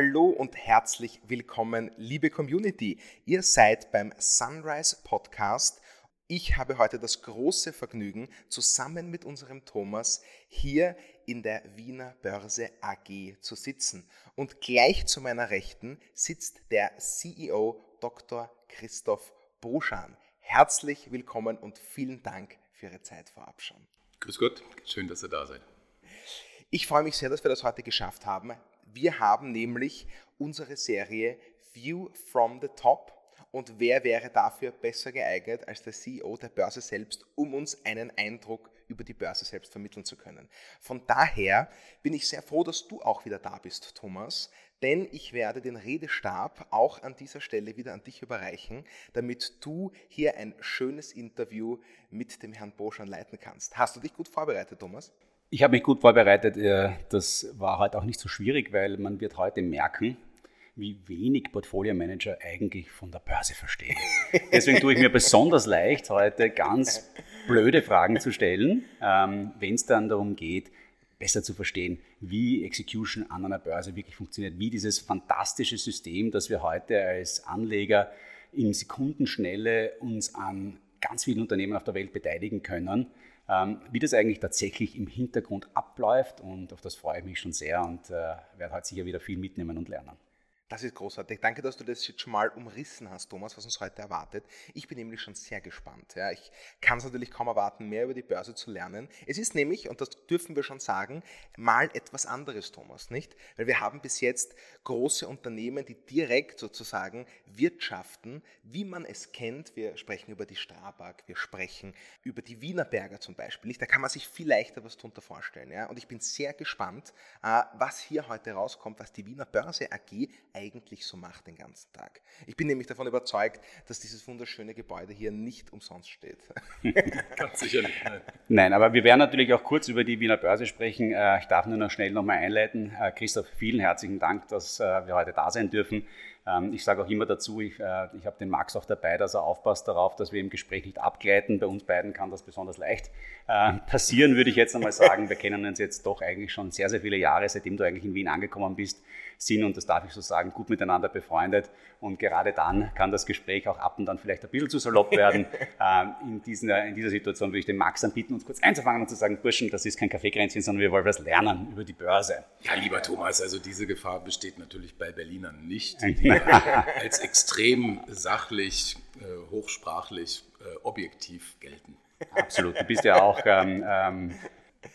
Hallo und herzlich willkommen, liebe Community. Ihr seid beim Sunrise Podcast. Ich habe heute das große Vergnügen, zusammen mit unserem Thomas hier in der Wiener Börse AG zu sitzen. Und gleich zu meiner Rechten sitzt der CEO Dr. Christoph Boschan. Herzlich willkommen und vielen Dank für Ihre Zeit vorab schon. Grüß Gott, schön, dass ihr da seid. Ich freue mich sehr, dass wir das heute geschafft haben. Wir haben nämlich unsere Serie View from the Top. Und wer wäre dafür besser geeignet als der CEO der Börse selbst, um uns einen Eindruck über die Börse selbst vermitteln zu können. Von daher bin ich sehr froh, dass du auch wieder da bist, Thomas, denn ich werde den Redestab auch an dieser Stelle wieder an dich überreichen, damit du hier ein schönes Interview mit dem Herrn Boschan leiten kannst. Hast du dich gut vorbereitet, Thomas? Ich habe mich gut vorbereitet. Das war heute auch nicht so schwierig, weil man wird heute merken, wie wenig Portfolio Manager eigentlich von der Börse verstehen. Deswegen tue ich mir besonders leicht, heute ganz blöde Fragen zu stellen, ähm, wenn es dann darum geht, besser zu verstehen, wie Execution an einer Börse wirklich funktioniert, wie dieses fantastische System, das wir heute als Anleger in Sekundenschnelle uns an ganz vielen Unternehmen auf der Welt beteiligen können, wie das eigentlich tatsächlich im Hintergrund abläuft. Und auf das freue ich mich schon sehr und äh, werde heute sicher wieder viel mitnehmen und lernen. Das ist großartig. Danke, dass du das jetzt schon mal umrissen hast, Thomas, was uns heute erwartet. Ich bin nämlich schon sehr gespannt. Ja. Ich kann es natürlich kaum erwarten, mehr über die Börse zu lernen. Es ist nämlich, und das dürfen wir schon sagen, mal etwas anderes, Thomas, nicht? Weil wir haben bis jetzt große Unternehmen, die direkt sozusagen wirtschaften, wie man es kennt. Wir sprechen über die Strabag, wir sprechen über die Wienerberger zum Beispiel. Da kann man sich viel leichter was drunter vorstellen. Ja. Und ich bin sehr gespannt, äh, was hier heute rauskommt, was die Wiener Börse AG eigentlich so macht den ganzen Tag. Ich bin nämlich davon überzeugt, dass dieses wunderschöne Gebäude hier nicht umsonst steht. Ganz sicher nicht. Nein. aber wir werden natürlich auch kurz über die Wiener Börse sprechen. Äh, ich darf nur noch schnell nochmal einleiten. Äh, Christoph, vielen herzlichen Dank, dass äh, wir heute da sein dürfen. Ähm, ich sage auch immer dazu, ich, ich habe den Max auch dabei, dass er aufpasst darauf, dass wir im Gespräch nicht abgleiten. Bei uns beiden kann das besonders leicht passieren, würde ich jetzt einmal sagen. Wir kennen uns jetzt doch eigentlich schon sehr, sehr viele Jahre, seitdem du eigentlich in Wien angekommen bist sind und das darf ich so sagen, gut miteinander befreundet. Und gerade dann kann das Gespräch auch ab und dann vielleicht ein bisschen zu salopp werden. Ähm, in, diesen, in dieser Situation würde ich den Max anbieten, uns kurz einzufangen und zu sagen, Burschen, das ist kein Kaffeekränzchen, sondern wir wollen was lernen über die Börse. Ja, lieber Thomas, also diese Gefahr besteht natürlich bei Berlinern nicht, die als extrem sachlich, äh, hochsprachlich, äh, objektiv gelten. Absolut. Du bist ja auch ähm, ähm,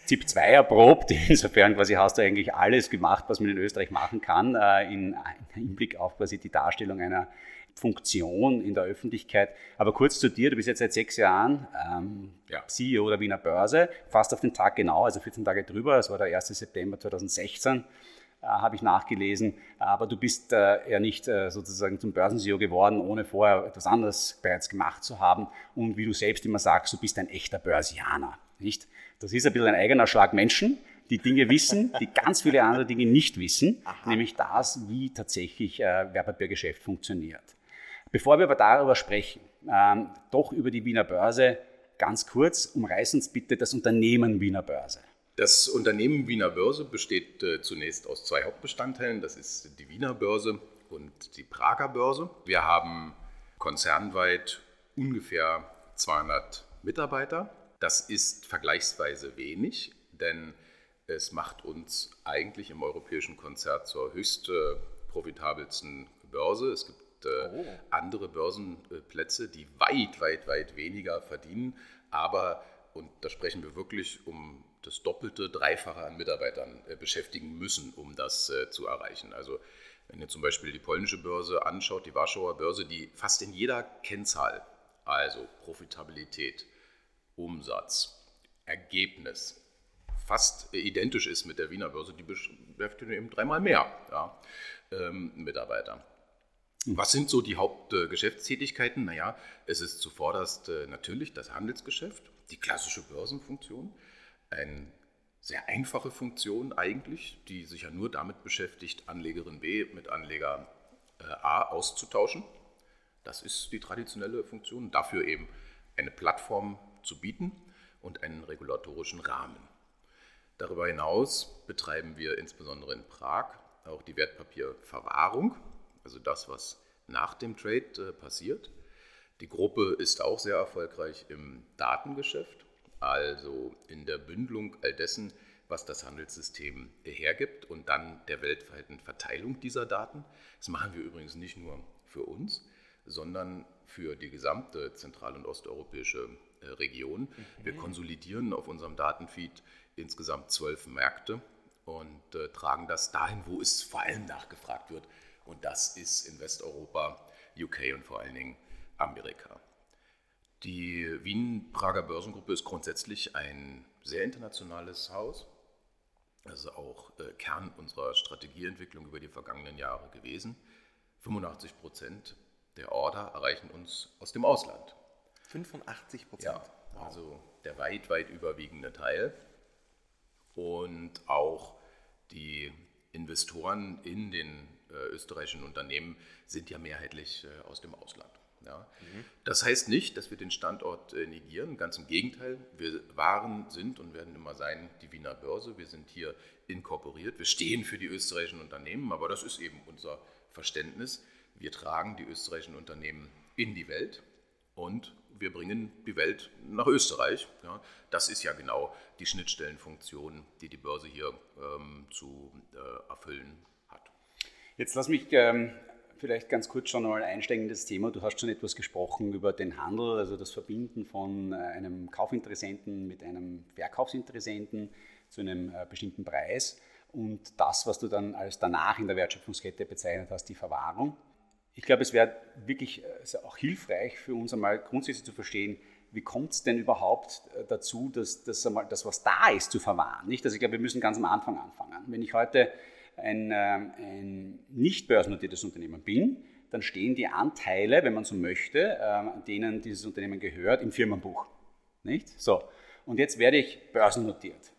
ZIP 2 erprobt. Insofern quasi hast du eigentlich alles gemacht, was man in Österreich machen kann, äh, in Hinblick auf quasi die Darstellung einer Funktion in der Öffentlichkeit. Aber kurz zu dir, du bist jetzt seit sechs Jahren ähm, ja. CEO der Wiener Börse, fast auf den Tag genau, also 14 Tage drüber, das war der 1. September 2016 äh, habe ich nachgelesen. Aber du bist äh, ja nicht äh, sozusagen zum Börsen-CEO geworden, ohne vorher etwas anderes bereits gemacht zu haben. Und wie du selbst immer sagst, du bist ein echter Börsianer. Nicht? Das ist ein bisschen ein eigener Schlag Menschen, die Dinge wissen, die ganz viele andere Dinge nicht wissen, Aha. nämlich das, wie tatsächlich äh, Wertpapiergeschäft funktioniert. Bevor wir aber darüber sprechen, ähm, doch über die Wiener Börse ganz kurz, umreiß uns bitte das Unternehmen Wiener Börse. Das Unternehmen Wiener Börse besteht äh, zunächst aus zwei Hauptbestandteilen. Das ist die Wiener Börse und die Prager Börse. Wir haben konzernweit ungefähr 200 Mitarbeiter das ist vergleichsweise wenig, denn es macht uns eigentlich im europäischen Konzert zur höchst äh, profitabelsten Börse. Es gibt äh, oh. andere Börsenplätze, die weit, weit, weit weniger verdienen, aber, und da sprechen wir wirklich um das Doppelte, Dreifache an Mitarbeitern äh, beschäftigen müssen, um das äh, zu erreichen. Also wenn ihr zum Beispiel die polnische Börse anschaut, die Warschauer Börse, die fast in jeder Kennzahl, also Profitabilität, Umsatz, Ergebnis fast identisch ist mit der Wiener Börse, die beschäftigen eben dreimal mehr ja, ähm, Mitarbeiter. Hm. Was sind so die Hauptgeschäftstätigkeiten? naja, es ist zuvorderst äh, natürlich das Handelsgeschäft, die klassische Börsenfunktion, eine sehr einfache Funktion eigentlich, die sich ja nur damit beschäftigt, Anlegerin B mit Anleger äh, A auszutauschen. Das ist die traditionelle Funktion. Dafür eben eine Plattform zu bieten und einen regulatorischen Rahmen. Darüber hinaus betreiben wir insbesondere in Prag auch die Wertpapierverwahrung, also das, was nach dem Trade äh, passiert. Die Gruppe ist auch sehr erfolgreich im Datengeschäft, also in der Bündelung all dessen, was das Handelssystem hergibt und dann der weltweiten Verteilung dieser Daten. Das machen wir übrigens nicht nur für uns, sondern für die gesamte zentral- und osteuropäische äh, Region. Mhm. Wir konsolidieren auf unserem Datenfeed insgesamt zwölf Märkte und äh, tragen das dahin, wo es vor allem nachgefragt wird. Und das ist in Westeuropa, UK und vor allen Dingen Amerika. Die Wien-Prager Börsengruppe ist grundsätzlich ein sehr internationales Haus. Das ist auch äh, Kern unserer Strategieentwicklung über die vergangenen Jahre gewesen. 85 Prozent der Order erreichen uns aus dem Ausland. 85 Prozent? Ja, also der weit, weit überwiegende Teil. Und auch die Investoren in den äh, österreichischen Unternehmen sind ja mehrheitlich äh, aus dem Ausland. Ja. Mhm. Das heißt nicht, dass wir den Standort äh, negieren, ganz im Gegenteil. Wir waren, sind und werden immer sein die Wiener Börse. Wir sind hier inkorporiert. Wir stehen für die österreichischen Unternehmen, aber das ist eben unser Verständnis. Wir tragen die österreichischen Unternehmen in die Welt und wir bringen die Welt nach Österreich. Ja, das ist ja genau die Schnittstellenfunktion, die die Börse hier ähm, zu äh, erfüllen hat. Jetzt lass mich ähm, vielleicht ganz kurz schon mal einsteigen in das Thema. Du hast schon etwas gesprochen über den Handel, also das Verbinden von äh, einem Kaufinteressenten mit einem Verkaufsinteressenten zu einem äh, bestimmten Preis und das, was du dann als danach in der Wertschöpfungskette bezeichnet hast, die Verwahrung. Ich glaube, es wäre wirklich äh, auch hilfreich für uns einmal grundsätzlich zu verstehen, wie kommt es denn überhaupt dazu, dass das, einmal, das, was da ist, zu verwahren? Nicht? Also ich glaube, wir müssen ganz am Anfang anfangen. Wenn ich heute ein, ähm, ein nicht börsennotiertes Unternehmen bin, dann stehen die Anteile, wenn man so möchte, ähm, denen dieses Unternehmen gehört, im Firmenbuch. Nicht? So. Und jetzt werde ich börsennotiert.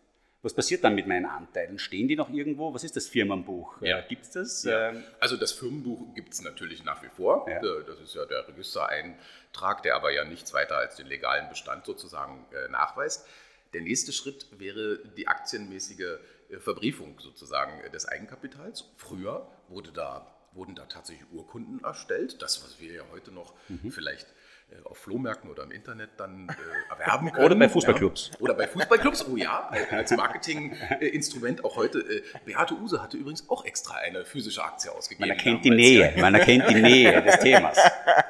Was passiert dann mit meinen Anteilen? Stehen die noch irgendwo? Was ist das Firmenbuch? Ja. Äh, gibt es das? Ja. Ähm, also das Firmenbuch gibt es natürlich nach wie vor. Ja. Äh, das ist ja der Registereintrag, der aber ja nichts weiter als den legalen Bestand sozusagen äh, nachweist. Der nächste Schritt wäre die aktienmäßige Verbriefung sozusagen äh, des Eigenkapitals. Früher wurde da, wurden da tatsächlich Urkunden erstellt, das, was wir ja heute noch mhm. vielleicht äh, auf Flohmärkten oder im Internet dann äh, erwerben können. Oder bei Fußballclubs. Ja. Oder bei Fußballclubs, oh ja, als Marketinginstrument auch heute. Äh, Beate Use hatte übrigens auch extra eine physische Aktie ausgegeben. Man erkennt die Nähe, man erkennt die Nähe des Themas.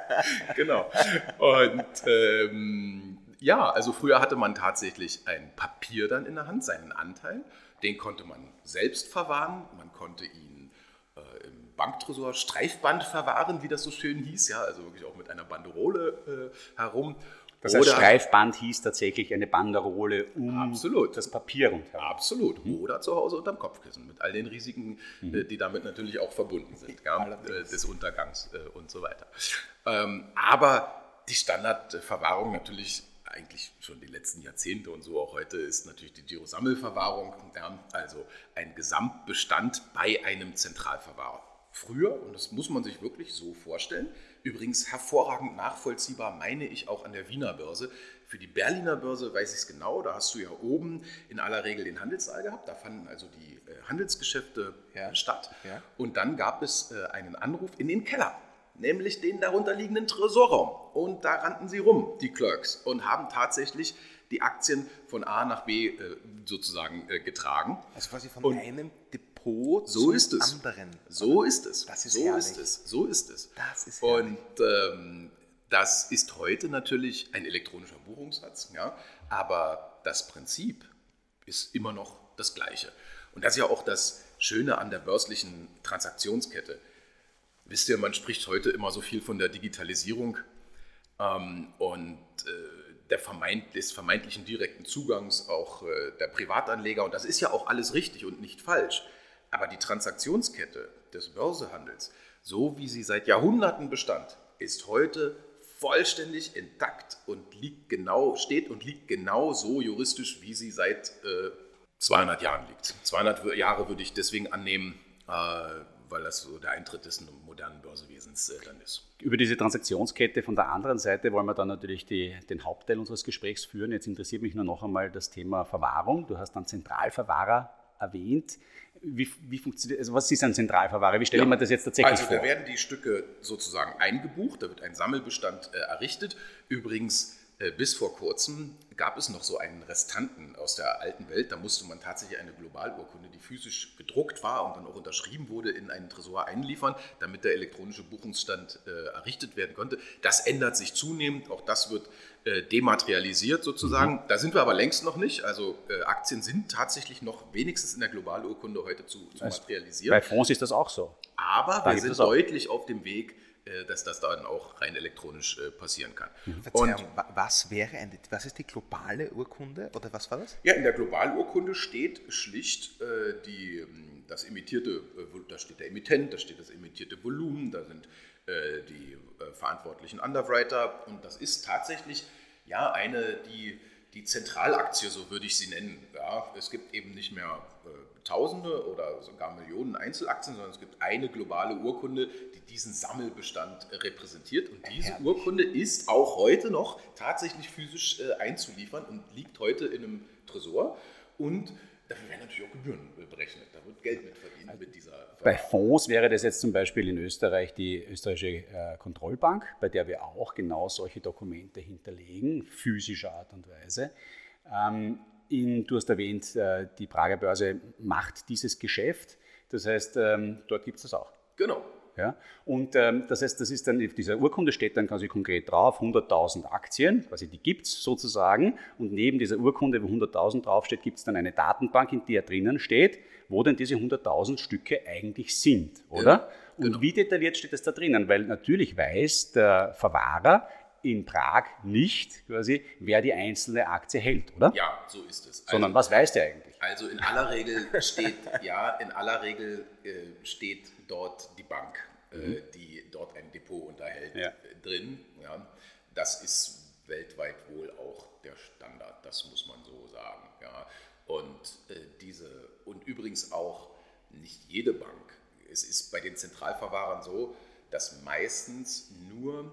genau. Und ähm, ja, also früher hatte man tatsächlich ein Papier dann in der Hand, seinen Anteil. Den konnte man selbst verwahren, man konnte ihn äh, im Banktresor Streifband verwahren, wie das so schön hieß, ja, also wirklich auch mit einer Banderole äh, herum. Das heißt, Streifband hieß tatsächlich eine Banderole um absolut. das Papier rundherum. Absolut. Mhm. Oder zu Hause unterm Kopfkissen mit all den Risiken, mhm. Äh, die damit natürlich auch verbunden sind, ja, äh, des Untergangs äh, und so weiter. Ähm, aber die Standardverwahrung natürlich eigentlich schon die letzten Jahrzehnte und so auch heute ist natürlich die Giro-Sammelverwahrung, also ein Gesamtbestand bei einem Zentralverwahrer. Früher, und das muss man sich wirklich so vorstellen, übrigens hervorragend nachvollziehbar, meine ich auch an der Wiener Börse. Für die Berliner Börse weiß ich es genau, da hast du ja oben in aller Regel den Handelssaal gehabt, da fanden also die äh, Handelsgeschäfte ja. statt. Ja. Und dann gab es äh, einen Anruf in den Keller nämlich den darunterliegenden Tresorraum. Und da rannten sie rum, die Clerks, und haben tatsächlich die Aktien von A nach B äh, sozusagen äh, getragen. Also quasi von und einem Depot so zum ist es. anderen. So ist es. Das ist so herrlich. ist es. So ist es. Das ist herrlich. Und ähm, das ist heute natürlich ein elektronischer Buchungssatz, ja, aber das Prinzip ist immer noch das gleiche. Und das ist ja auch das Schöne an der börslichen Transaktionskette. Wisst ihr, man spricht heute immer so viel von der Digitalisierung ähm, und äh, der vermeint, des vermeintlichen direkten Zugangs auch äh, der Privatanleger. Und das ist ja auch alles richtig und nicht falsch. Aber die Transaktionskette des Börsehandels, so wie sie seit Jahrhunderten bestand, ist heute vollständig intakt und liegt genau, steht und liegt genau so juristisch, wie sie seit äh, 200 Jahren liegt. 200 Jahre würde ich deswegen annehmen, äh, weil das so der Eintritt des modernen Börsewesens äh, dann ist. Über diese Transaktionskette von der anderen Seite wollen wir dann natürlich die, den Hauptteil unseres Gesprächs führen. Jetzt interessiert mich nur noch einmal das Thema Verwahrung. Du hast dann Zentralverwahrer erwähnt. wie, wie funktioniert, also was ist ein Zentralverwahrer? Wie stelle ich mir das jetzt tatsächlich also, vor? Also da werden die Stücke sozusagen eingebucht, da wird ein Sammelbestand äh, errichtet. Übrigens bis vor kurzem gab es noch so einen Restanten aus der alten Welt. Da musste man tatsächlich eine Globalurkunde, die physisch gedruckt war und dann auch unterschrieben wurde, in einen Tresor einliefern, damit der elektronische Buchungsstand äh, errichtet werden konnte. Das ändert sich zunehmend. Auch das wird äh, dematerialisiert sozusagen. Mhm. Da sind wir aber längst noch nicht. Also äh, Aktien sind tatsächlich noch wenigstens in der Globalurkunde heute zu, zu materialisieren. Bei Fonds ist das auch so. Aber da wir sind deutlich auf dem Weg, äh, dass das dann auch rein elektronisch äh, passieren kann. Mhm. Und was wäre eine, was ist die globale Urkunde oder was war das? Ja, in der Globalurkunde steht schlicht äh, die, ähm, das emittierte, da steht der Emittent, da steht das emittierte Volumen, da sind die verantwortlichen Underwriter und das ist tatsächlich ja eine, die, die Zentralaktie, so würde ich sie nennen. Ja, es gibt eben nicht mehr Tausende oder sogar Millionen Einzelaktien, sondern es gibt eine globale Urkunde, die diesen Sammelbestand repräsentiert. Und diese Herrlich. Urkunde ist auch heute noch tatsächlich physisch äh, einzuliefern und liegt heute in einem Tresor. Und dafür werden natürlich auch Gebühren berechnet. Da wird Geld mit verdient also mit dieser. Bei Fonds wäre das jetzt zum Beispiel in Österreich die österreichische äh, Kontrollbank, bei der wir auch genau solche Dokumente hinterlegen, physischer Art und Weise. Ähm, in, du hast erwähnt, äh, die Prager Börse macht dieses Geschäft. Das heißt, ähm, dort gibt es das auch. Genau. Ja? Und ähm, das heißt, das ist dann, dieser Urkunde steht dann quasi konkret drauf, 100.000 Aktien, quasi die gibt es sozusagen. Und neben dieser Urkunde, wo 100.000 draufsteht, gibt es dann eine Datenbank, in der drinnen steht, wo denn diese 100.000 Stücke eigentlich sind, oder? Ja, genau. Und wie detailliert steht das da drinnen? Weil natürlich weiß der Verwahrer, in Prag nicht quasi, wer die einzelne Aktie hält, oder? Ja, so ist es. Sondern also, was weiß der eigentlich? Also in aller Regel steht, ja, in aller Regel äh, steht dort die Bank, äh, mhm. die dort ein Depot unterhält, ja. äh, drin. Ja. Das ist weltweit wohl auch der Standard, das muss man so sagen. Ja. Und äh, diese, und übrigens auch nicht jede Bank. Es ist bei den Zentralverwahrern so, dass meistens nur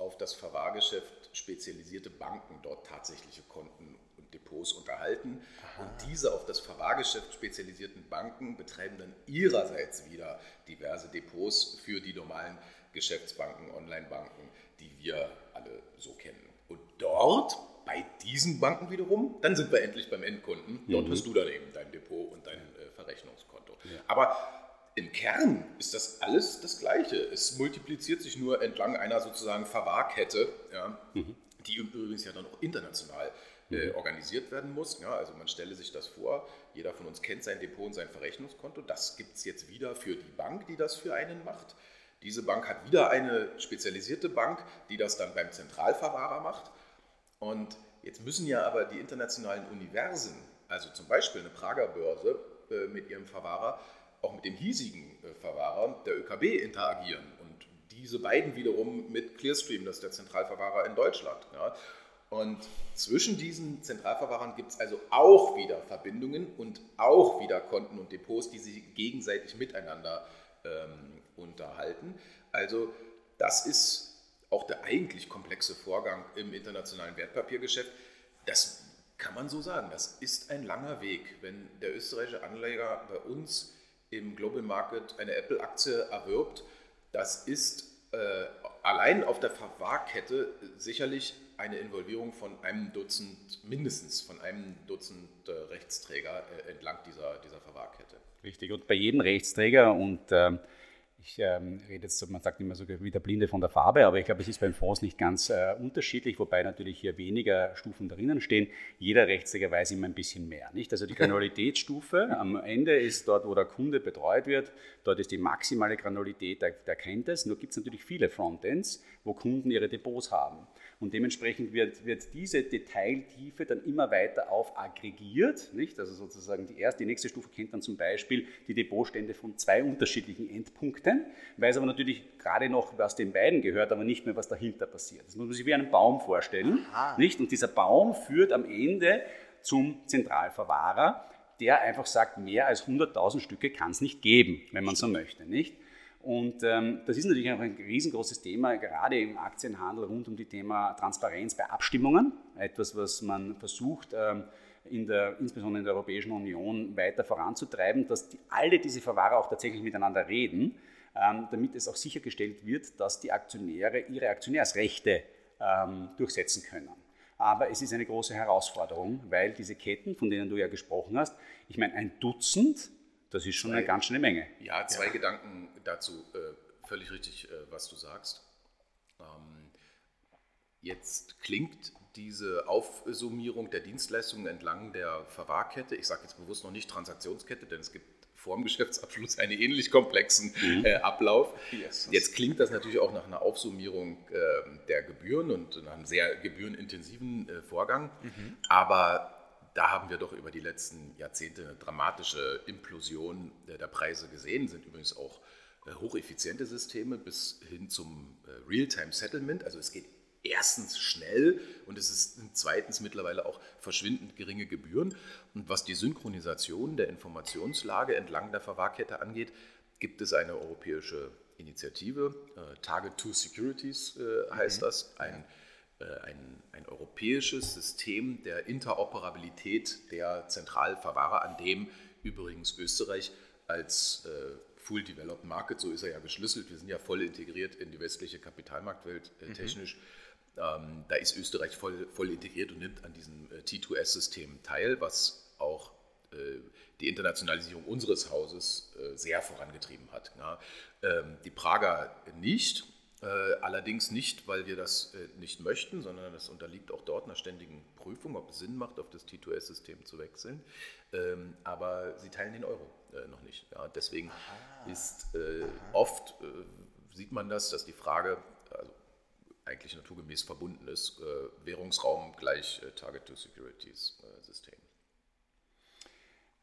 auf das Verwahrgeschäft spezialisierte Banken dort tatsächliche Konten und Depots unterhalten. Aha. Und diese auf das Verwahrgeschäft spezialisierten Banken betreiben dann ihrerseits wieder diverse Depots für die normalen Geschäftsbanken, Online-Banken, die wir alle so kennen. Und dort, bei diesen Banken wiederum, dann sind wir endlich beim Endkunden. Dort mhm. hast du dann eben dein Depot und dein äh, Verrechnungskonto. Ja. Aber im Kern ist das alles das Gleiche. Es multipliziert sich nur entlang einer sozusagen Verwahrkette, ja, mhm. die übrigens ja dann auch international äh, mhm. organisiert werden muss. Ja, also man stelle sich das vor, jeder von uns kennt sein Depot und sein Verrechnungskonto. Das gibt es jetzt wieder für die Bank, die das für einen macht. Diese Bank hat wieder eine spezialisierte Bank, die das dann beim Zentralverwahrer macht. Und jetzt müssen ja aber die internationalen Universen, also zum Beispiel eine Prager Börse äh, mit ihrem Verwahrer, auch mit dem hiesigen äh, Verwahrer der ÖKB interagieren und diese beiden wiederum mit Clearstream, das ist der Zentralverwahrer in Deutschland. Ja. Und zwischen diesen Zentralverwahrern gibt es also auch wieder Verbindungen und auch wieder Konten und Depots, die sich gegenseitig miteinander ähm, unterhalten. Also das ist auch der eigentlich komplexe Vorgang im internationalen Wertpapiergeschäft. Das kann man so sagen. Das ist ein langer Weg. Wenn der österreichische Anleger bei uns im Global Market eine Apple-Aktie erwirbt, das ist äh, allein auf der Verwahrkette sicherlich eine Involvierung von einem Dutzend, mindestens von einem Dutzend äh, Rechtsträger äh, entlang dieser, dieser Verwahrkette. Richtig, und bei jedem Rechtsträger und ähm, ich ähm, rede jetzt, man sagt immer so wie der Blinde von der Farbe, aber ich glaube, es ist beim Fonds nicht ganz äh, unterschiedlich, wobei natürlich hier weniger Stufen drinnen stehen. Jeder Rechtsträger weiß immer ein bisschen mehr. Nicht? Also die Granularitätsstufe am Ende ist dort, wo der Kunde betreut wird, dort ist die maximale Granulität, der, der kennt es. Nur gibt es natürlich viele Frontends, wo Kunden ihre Depots haben. Und dementsprechend wird, wird diese Detailtiefe dann immer weiter auf aggregiert. Nicht? Also sozusagen die erste, die nächste Stufe kennt dann zum Beispiel die Depotstände von zwei unterschiedlichen Endpunkten, weiß aber natürlich gerade noch, was den beiden gehört, aber nicht mehr, was dahinter passiert. Das muss man sich wie einen Baum vorstellen. Nicht? Und dieser Baum führt am Ende zum Zentralverwahrer, der einfach sagt, mehr als 100.000 Stücke kann es nicht geben, wenn man so möchte. Nicht? Und ähm, das ist natürlich auch ein riesengroßes Thema, gerade im Aktienhandel rund um die Thema Transparenz bei Abstimmungen. Etwas, was man versucht, ähm, in der, insbesondere in der Europäischen Union weiter voranzutreiben, dass die, alle diese Verwahrer auch tatsächlich miteinander reden, ähm, damit es auch sichergestellt wird, dass die Aktionäre ihre Aktionärsrechte ähm, durchsetzen können. Aber es ist eine große Herausforderung, weil diese Ketten, von denen du ja gesprochen hast, ich meine, ein Dutzend das ist schon zwei, eine ganz schöne Menge. Ja, zwei ja. Gedanken dazu. Äh, völlig richtig, äh, was du sagst. Ähm, jetzt klingt diese Aufsummierung der Dienstleistungen entlang der Verwahrkette, ich sage jetzt bewusst noch nicht Transaktionskette, denn es gibt vor dem Geschäftsabschluss einen ähnlich komplexen mhm. äh, Ablauf. Yes. Jetzt klingt das natürlich auch nach einer Aufsummierung äh, der Gebühren und nach einem sehr gebührenintensiven äh, Vorgang. Mhm. Aber da haben wir doch über die letzten Jahrzehnte eine dramatische Implosion der Preise gesehen, sind übrigens auch äh, hocheffiziente Systeme bis hin zum äh, Real-Time-Settlement. Also es geht erstens schnell und es ist zweitens mittlerweile auch verschwindend geringe Gebühren. Und was die Synchronisation der Informationslage entlang der Verwahrkette angeht, gibt es eine europäische Initiative, äh, Target 2 Securities heißt mhm. das, ein ein, ein, europäisches System der Interoperabilität der Zentralverwahrer, an dem übrigens Österreich als äh, Full Developed Market, so ist er ja geschlüsselt, wir sind ja voll integriert in die westliche Kapitalmarktwelt äh, mhm. technisch. Mhm. Ähm, da ist Österreich voll, voll integriert und nimmt an diesem äh, T2S-System teil, was auch äh, die Internationalisierung unseres Hauses äh, sehr vorangetrieben hat. Ja. Ähm, die Prager nicht, äh, allerdings nicht, weil wir das äh, nicht möchten, sondern es unterliegt auch dort einer ständigen Prüfung, ob es Sinn macht, auf das T2S-System zu wechseln. Ähm, aber sie teilen den Euro äh, noch nicht. Deswegen Aha. ist äh, oft, äh, sieht man das, dass die Frage also eigentlich naturgemäß verbunden ist, äh, Währungsraum gleich Target-to-Securities-System.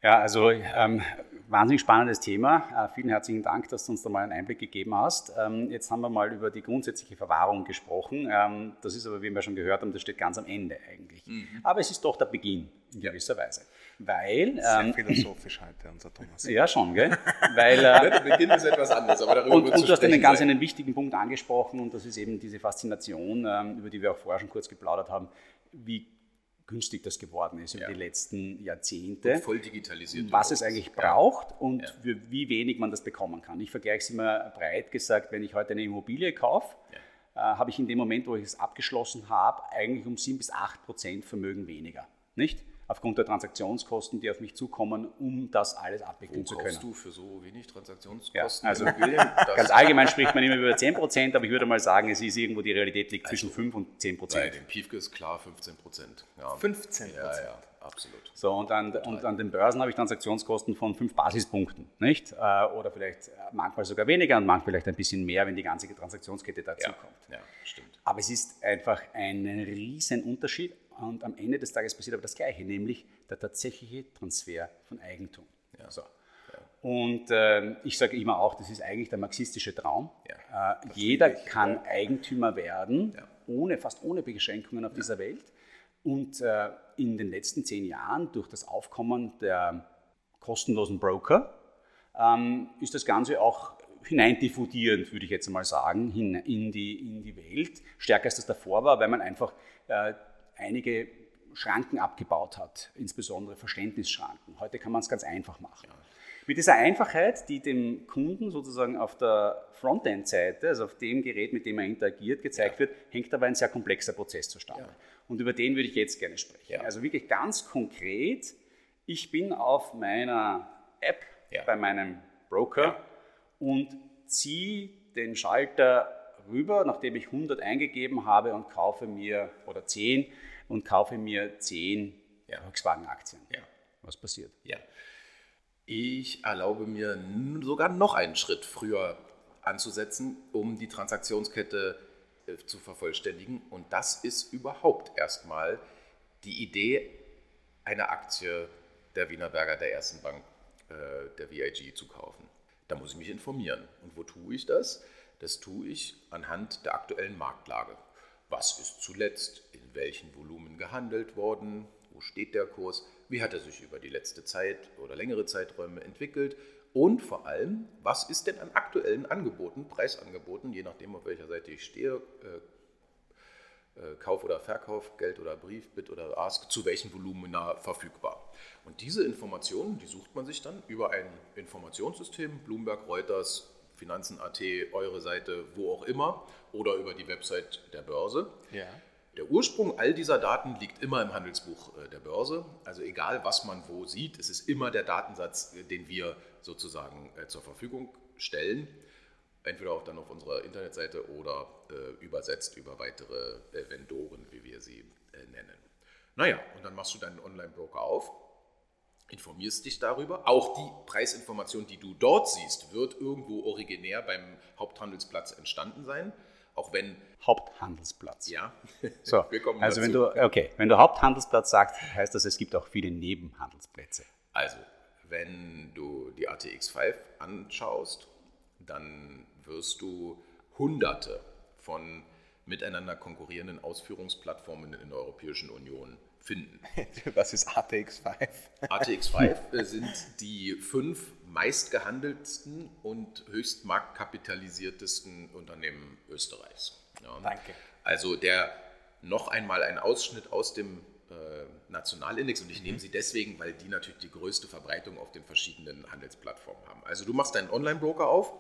Ja, also ähm, wahnsinnig spannendes Thema. Äh, vielen herzlichen Dank, dass du uns da mal einen Einblick gegeben hast. Ähm, jetzt haben wir mal über die grundsätzliche Verwahrung gesprochen. Ähm, das ist aber, wie wir schon gehört haben, das steht ganz am Ende eigentlich. Mhm. Aber es ist doch der Beginn in gewisser Weise. Weil, Sehr ähm, philosophisch heute, unser Thomas. Ja, schon, gell? Weil, äh, der Beginn ist etwas anderes, aber darüber Und, und du hast einen ganz einen wichtigen Punkt angesprochen und das ist eben diese Faszination, ähm, über die wir auch vorher schon kurz geplaudert haben. Wie günstig das geworden ist über die letzten Jahrzehnte. Und voll digitalisiert. Was es eigentlich braucht und ja. für wie wenig man das bekommen kann. Ich vergleiche es immer breit gesagt, wenn ich heute eine Immobilie kaufe, ja. äh, habe ich in dem Moment, wo ich es abgeschlossen habe, eigentlich um 7 bis 8 Prozent Vermögen weniger. Nicht? Aufgrund der Transaktionskosten, die auf mich zukommen, um das alles abwickeln Wo zu können. du für so wenig Transaktionskosten? Ja, also ganz allgemein spricht man immer über 10 Prozent, aber ich würde mal sagen, es ist irgendwo die Realität liegt also zwischen 5 und 10 Prozent. Bei dem Piefke ist klar 15 Prozent. Ja. 15 Prozent? Ja, ja, absolut. So, und an, und an den Börsen habe ich Transaktionskosten von 5 Basispunkten, nicht? Äh, oder vielleicht äh, manchmal sogar weniger und manchmal vielleicht ein bisschen mehr, wenn die ganze Transaktionskette dazu ja, kommt. Ja, stimmt. Aber es ist einfach ein riesen Unterschied und am Ende des Tages passiert aber das Gleiche, nämlich der tatsächliche Transfer von Eigentum. Ja. So. Und äh, ich sage immer auch, das ist eigentlich der marxistische Traum. Ja, äh, jeder kann ja. Eigentümer werden, ohne, fast ohne Beschränkungen auf dieser Welt. Und äh, in den letzten zehn Jahren, durch das Aufkommen der kostenlosen Broker, ähm, ist das Ganze auch hineindiffundierend, würde ich jetzt mal sagen, hin, in, die, in die Welt. Stärker als das davor war, weil man einfach äh, einige Schranken abgebaut hat, insbesondere Verständnisschranken. Heute kann man es ganz einfach machen. Mit dieser Einfachheit, die dem Kunden sozusagen auf der Frontend-Seite, also auf dem Gerät, mit dem er interagiert, gezeigt wird, hängt aber ein sehr komplexer Prozess zustande. Ja. Und über den würde ich jetzt gerne sprechen. Ja. Also wirklich ganz konkret, ich bin auf meiner App ja. bei meinem Broker und ziehe den Schalter rüber, nachdem ich 100 eingegeben habe und kaufe mir, oder 10, und kaufe mir 10 ja. Volkswagen-Aktien. Ja. Was passiert? Ja. Ich erlaube mir sogar noch einen Schritt früher anzusetzen, um die Transaktionskette äh, zu vervollständigen. Und das ist überhaupt erstmal die Idee, eine Aktie der Wienerberger, der ersten Bank, äh, der VIG, zu kaufen. Da muss ich mich informieren. Und wo tue ich das? Das tue ich anhand der aktuellen Marktlage. Was ist zuletzt in welchen Volumen gehandelt worden? Wo steht der Kurs? Wie hat er sich über die letzte Zeit oder längere Zeiträume entwickelt? und vor allem, was ist denn an aktuellen Angeboten, Preisangeboten, je nachdem, auf welcher Seite ich stehe, äh, äh, Kauf oder Verkauf, Geld oder Brief, Bit oder Ask, zu welchen Volumina verfügbar. Und diese Informationen, die sucht man sich dann über ein Informationssystem, Bloomberg, Reuters, Finanzen.at, eure Seite, wo auch immer, oder über die Website der Börse. Ja. Der Ursprung all dieser Daten liegt immer im Handelsbuch äh, der Börse. Also egal, was man wo sieht, es ist immer der Datensatz, äh, den wir sozusagen äh, zur Verfügung stellen. Entweder auch dann auf unserer Internetseite oder übersetzt über weitere Vendoren, wie wir sie nennen. Naja, und dann machst du deinen Online-Broker auf informierst dich darüber. Auch die Preisinformation, die du dort siehst, wird irgendwo originär beim Haupthandelsplatz entstanden sein. Auch wenn. Haupthandelsplatz. Ja. So, also wenn du, okay, wenn du Haupthandelsplatz sagst, heißt das, es gibt auch viele Nebenhandelsplätze. Also, wenn du die ATX5 anschaust, dann wirst du hunderte von miteinander konkurrierenden Ausführungsplattformen in der Europäischen Union finden. Was ist ATX5? ATX5 sind die fünf meistgehandeltsten und höchst marktkapitalisiertesten Unternehmen Österreichs. Ja. Danke. Also der noch einmal ein Ausschnitt aus dem äh, Nationalindex und ich mhm. nehme sie deswegen, weil die natürlich die größte Verbreitung auf den verschiedenen Handelsplattformen haben. Also du machst deinen Online-Broker auf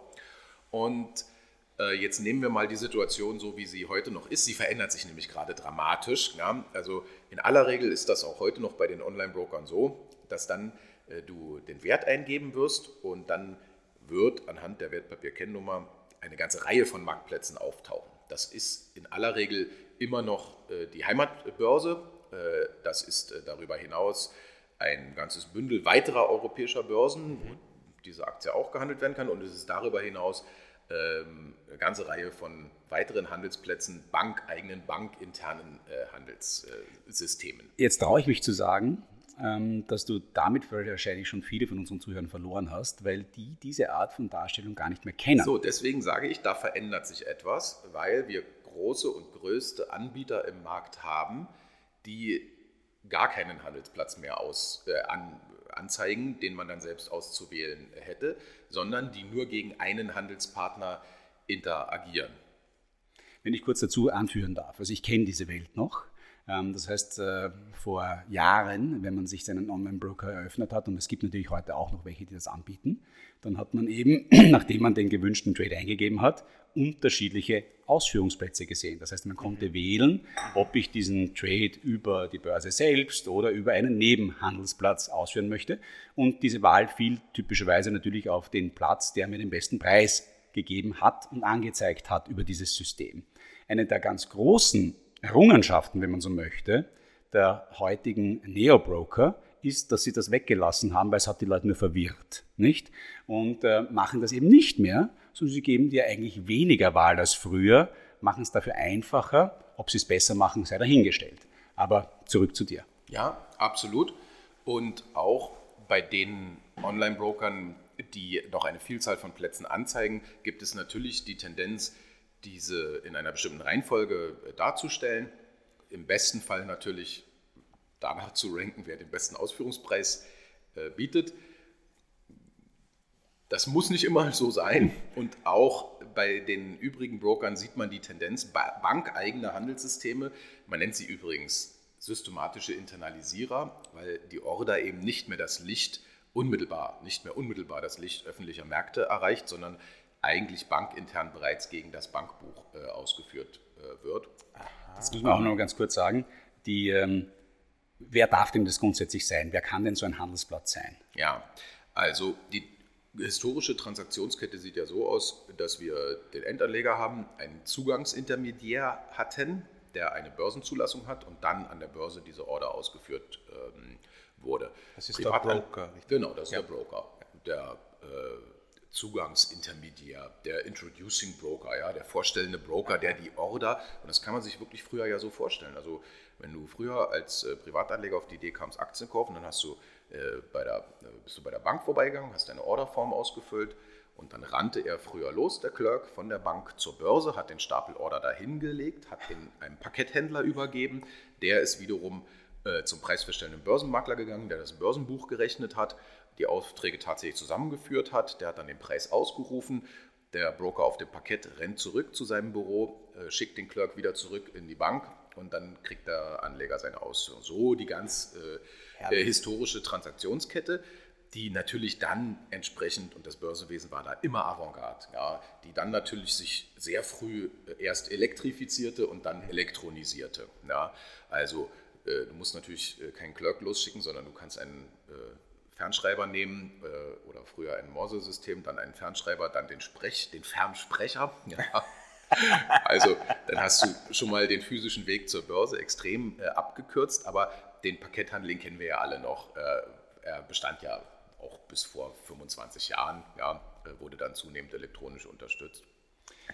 und jetzt nehmen wir mal die Situation so, wie sie heute noch ist. Sie verändert sich nämlich gerade dramatisch. Ja? Also in aller Regel ist das auch heute noch bei den Online-Brokern so, dass dann äh, du den Wert eingeben wirst und dann wird anhand der Wertpapierkennnummer eine ganze Reihe von Marktplätzen auftauchen. Das ist in aller Regel immer noch äh, die Heimatbörse. das ist darüber hinaus ein ganzes Bündel weiterer europäischer Börsen, wo diese Aktie auch gehandelt werden kann. Und es ist darüber hinaus eine ganze Reihe von weiteren Handelsplätzen, bankeigenen, bankinternen äh, Handelssystemen. Jetzt traue ich mich zu sagen, ähm, dass du damit wahrscheinlich schon viele von unseren Zuhörern verloren hast, weil die diese Art von Darstellung gar nicht mehr kennen. So, deswegen sage ich, da verändert sich etwas, weil wir große und größte Anbieter im Markt haben, die gar keinen Handelsplatz mehr aus, äh, an, anzeigen, den man dann selbst auszuwählen hätte, sondern die nur gegen einen Handelspartner interagieren. Wenn ich kurz dazu anführen darf, also ich kenne diese Welt noch. Ähm, das heißt, äh, vor Jahren, wenn man sich seinen Online-Broker eröffnet hat, und es gibt natürlich heute auch noch welche, die das anbieten, dann hat man eben, nachdem man den gewünschten Trade eingegeben hat, unterschiedliche Ausführungsplätze gesehen. Das heißt, man konnte wählen, ob ich diesen Trade über die Börse selbst oder über einen Nebenhandelsplatz ausführen möchte. Und diese Wahl fiel typischerweise natürlich auf den Platz, der mir den besten Preis gegeben hat und angezeigt hat über dieses System. Eine der ganz großen Errungenschaften, wenn man so möchte, der heutigen Neo-Broker ist, dass sie das weggelassen haben, weil es hat die Leute nur verwirrt, nicht? Und äh, machen das eben nicht mehr, sondern sie geben dir eigentlich weniger Wahl als früher, machen es dafür einfacher. Ob sie es besser machen, sei dahingestellt. Aber zurück zu dir. Ja, absolut. Und auch bei den Online-Brokern, die noch eine Vielzahl von Plätzen anzeigen, gibt es natürlich die Tendenz, diese in einer bestimmten Reihenfolge darzustellen. Im besten Fall natürlich danach zu ranken, wer den besten Ausführungspreis äh, bietet. Das muss nicht immer so sein. Und auch bei den übrigen Brokern sieht man die Tendenz, bankeigene Handelssysteme, man nennt sie übrigens systematische Internalisierer, weil die Order eben nicht mehr das Licht unmittelbar, nicht mehr unmittelbar das Licht öffentlicher Märkte erreicht, sondern eigentlich bankintern bereits gegen das Bankbuch äh, ausgeführt äh, wird. Das muss man auch noch ganz kurz sagen. Die, ähm, wer darf denn das grundsätzlich sein? Wer kann denn so ein Handelsplatz sein? Ja, also die historische Transaktionskette sieht ja so aus, dass wir den Endanleger haben, einen Zugangsintermediär hatten, der eine Börsenzulassung hat und dann an der Börse diese Order ausgeführt ähm, wurde. Das ist Privat der Broker. Richtig? Genau, das ist ja. der Broker. Der äh, Zugangsintermediär, der Introducing Broker, ja, der vorstellende Broker, der die Order, und das kann man sich wirklich früher ja so vorstellen. Also wenn du früher als äh, Privatanleger auf die Idee kamst, Aktien kaufen, dann hast du äh, bei der, äh, bist du bei der Bank vorbeigegangen, hast deine Orderform ausgefüllt und dann rannte er früher los, der Clerk, von der Bank zur Börse, hat den Stapel Order dahingelegt, hat den einem Parketthändler übergeben, der ist wiederum äh, zum preisverstellenden Börsenmakler gegangen, der das Börsenbuch gerechnet hat, die Aufträge tatsächlich zusammengeführt hat. Der hat dann den Preis ausgerufen. Der Broker auf dem Parkett rennt zurück zu seinem Büro, äh, schickt den Clerk wieder zurück in die Bank und dann kriegt der Anleger seine Ausführung. So die ganz äh, äh, historische Transaktionskette, die natürlich dann entsprechend, und das Börsewesen war da immer Avantgarde, ja, die dann natürlich sich sehr früh äh, erst elektrifizierte und dann elektronisierte. Ja. Also äh, du musst natürlich äh, keinen Clerk losschicken, sondern du kannst einen Fernschreiber nehmen oder früher ein Morse-System, dann einen Fernschreiber, dann den Sprech, den Fernsprecher. Ja. Also dann hast du schon mal den physischen Weg zur Börse extrem äh, abgekürzt, aber den Parketthandling kennen wir ja alle noch. Äh, er bestand ja auch bis vor 25 Jahren, ja, äh, wurde dann zunehmend elektronisch unterstützt.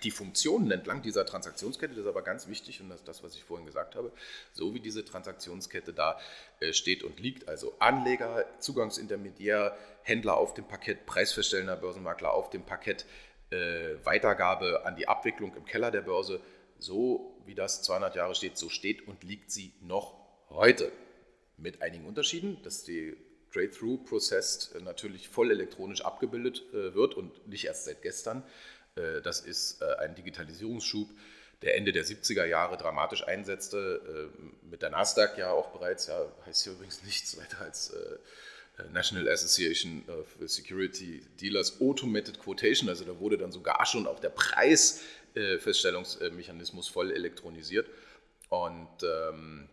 Die Funktionen entlang dieser Transaktionskette, das ist aber ganz wichtig und das ist das, was ich vorhin gesagt habe, so wie diese Transaktionskette da äh, steht und liegt, also Anleger, Zugangsintermediär, Händler auf dem Parkett, preisverstellender Börsenmakler auf dem Parkett, äh, Weitergabe an die Abwicklung im Keller der Börse, so wie das 200 Jahre steht, so steht und liegt sie noch heute. Mit einigen Unterschieden, dass die Trade-Through-Process natürlich voll elektronisch abgebildet äh, wird und nicht erst seit gestern. Äh, das ist äh, ein Digitalisierungsschub, der Ende der 70er Jahre dramatisch einsetzte, äh, mit der Nasdaq ja auch bereits, ja, heißt hier übrigens nichts weiter als National Association of Security Dealers Automated Quotation, also da wurde dann sogar schon auch der Preisfeststellungsmechanismus voll elektronisiert. Und ähm,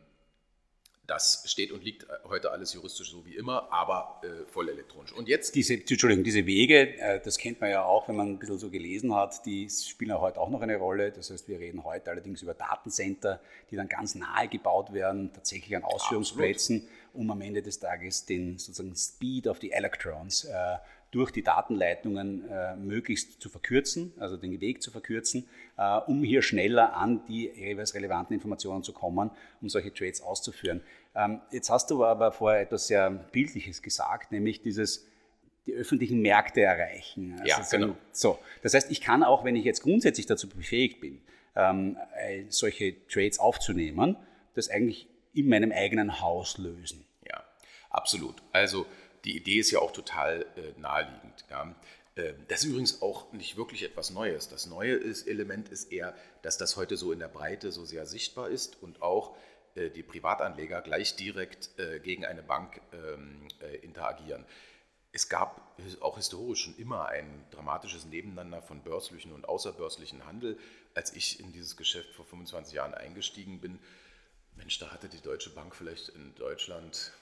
das steht und liegt heute alles juristisch so wie immer, aber äh, voll elektronisch. Und jetzt. Diese, Entschuldigung, diese Wege, äh, das kennt man ja auch, wenn man ein bisschen so gelesen hat, die spielen ja heute auch noch eine Rolle. Das heißt, wir reden heute allerdings über Datencenter, die dann ganz nahe gebaut werden, tatsächlich an Ausführungsplätzen. Absolut um am Ende des Tages den sozusagen Speed of the Electrons äh, durch die Datenleitungen äh, möglichst zu verkürzen, also den Weg zu verkürzen, äh, um hier schneller an die jeweils relevanten Informationen zu kommen, um solche Trades auszuführen. Ähm, jetzt hast du aber vorher etwas sehr Bildliches gesagt, nämlich dieses die öffentlichen Märkte erreichen. Also ja, genau. So, das heißt, ich kann auch, wenn ich jetzt grundsätzlich dazu befähigt bin, ähm, äh, solche Trades aufzunehmen, das eigentlich in meinem eigenen Haus lösen. Ja, absolut. Also die Idee ist ja auch total äh, naheliegend. Ja. Äh, das ist übrigens auch nicht wirklich etwas Neues. Das neue ist, Element ist eher, dass das heute so in der Breite so sehr sichtbar ist und auch äh, die Privatanleger gleich direkt äh, gegen eine Bank ähm, äh, interagieren. Es gab auch historisch schon immer ein dramatisches Nebeneinander von börslichen und außerbörslichen Handel. Als ich in dieses Geschäft vor 25 Jahren eingestiegen bin, Mensch, da hatte die Deutsche Bank vielleicht in Deutschland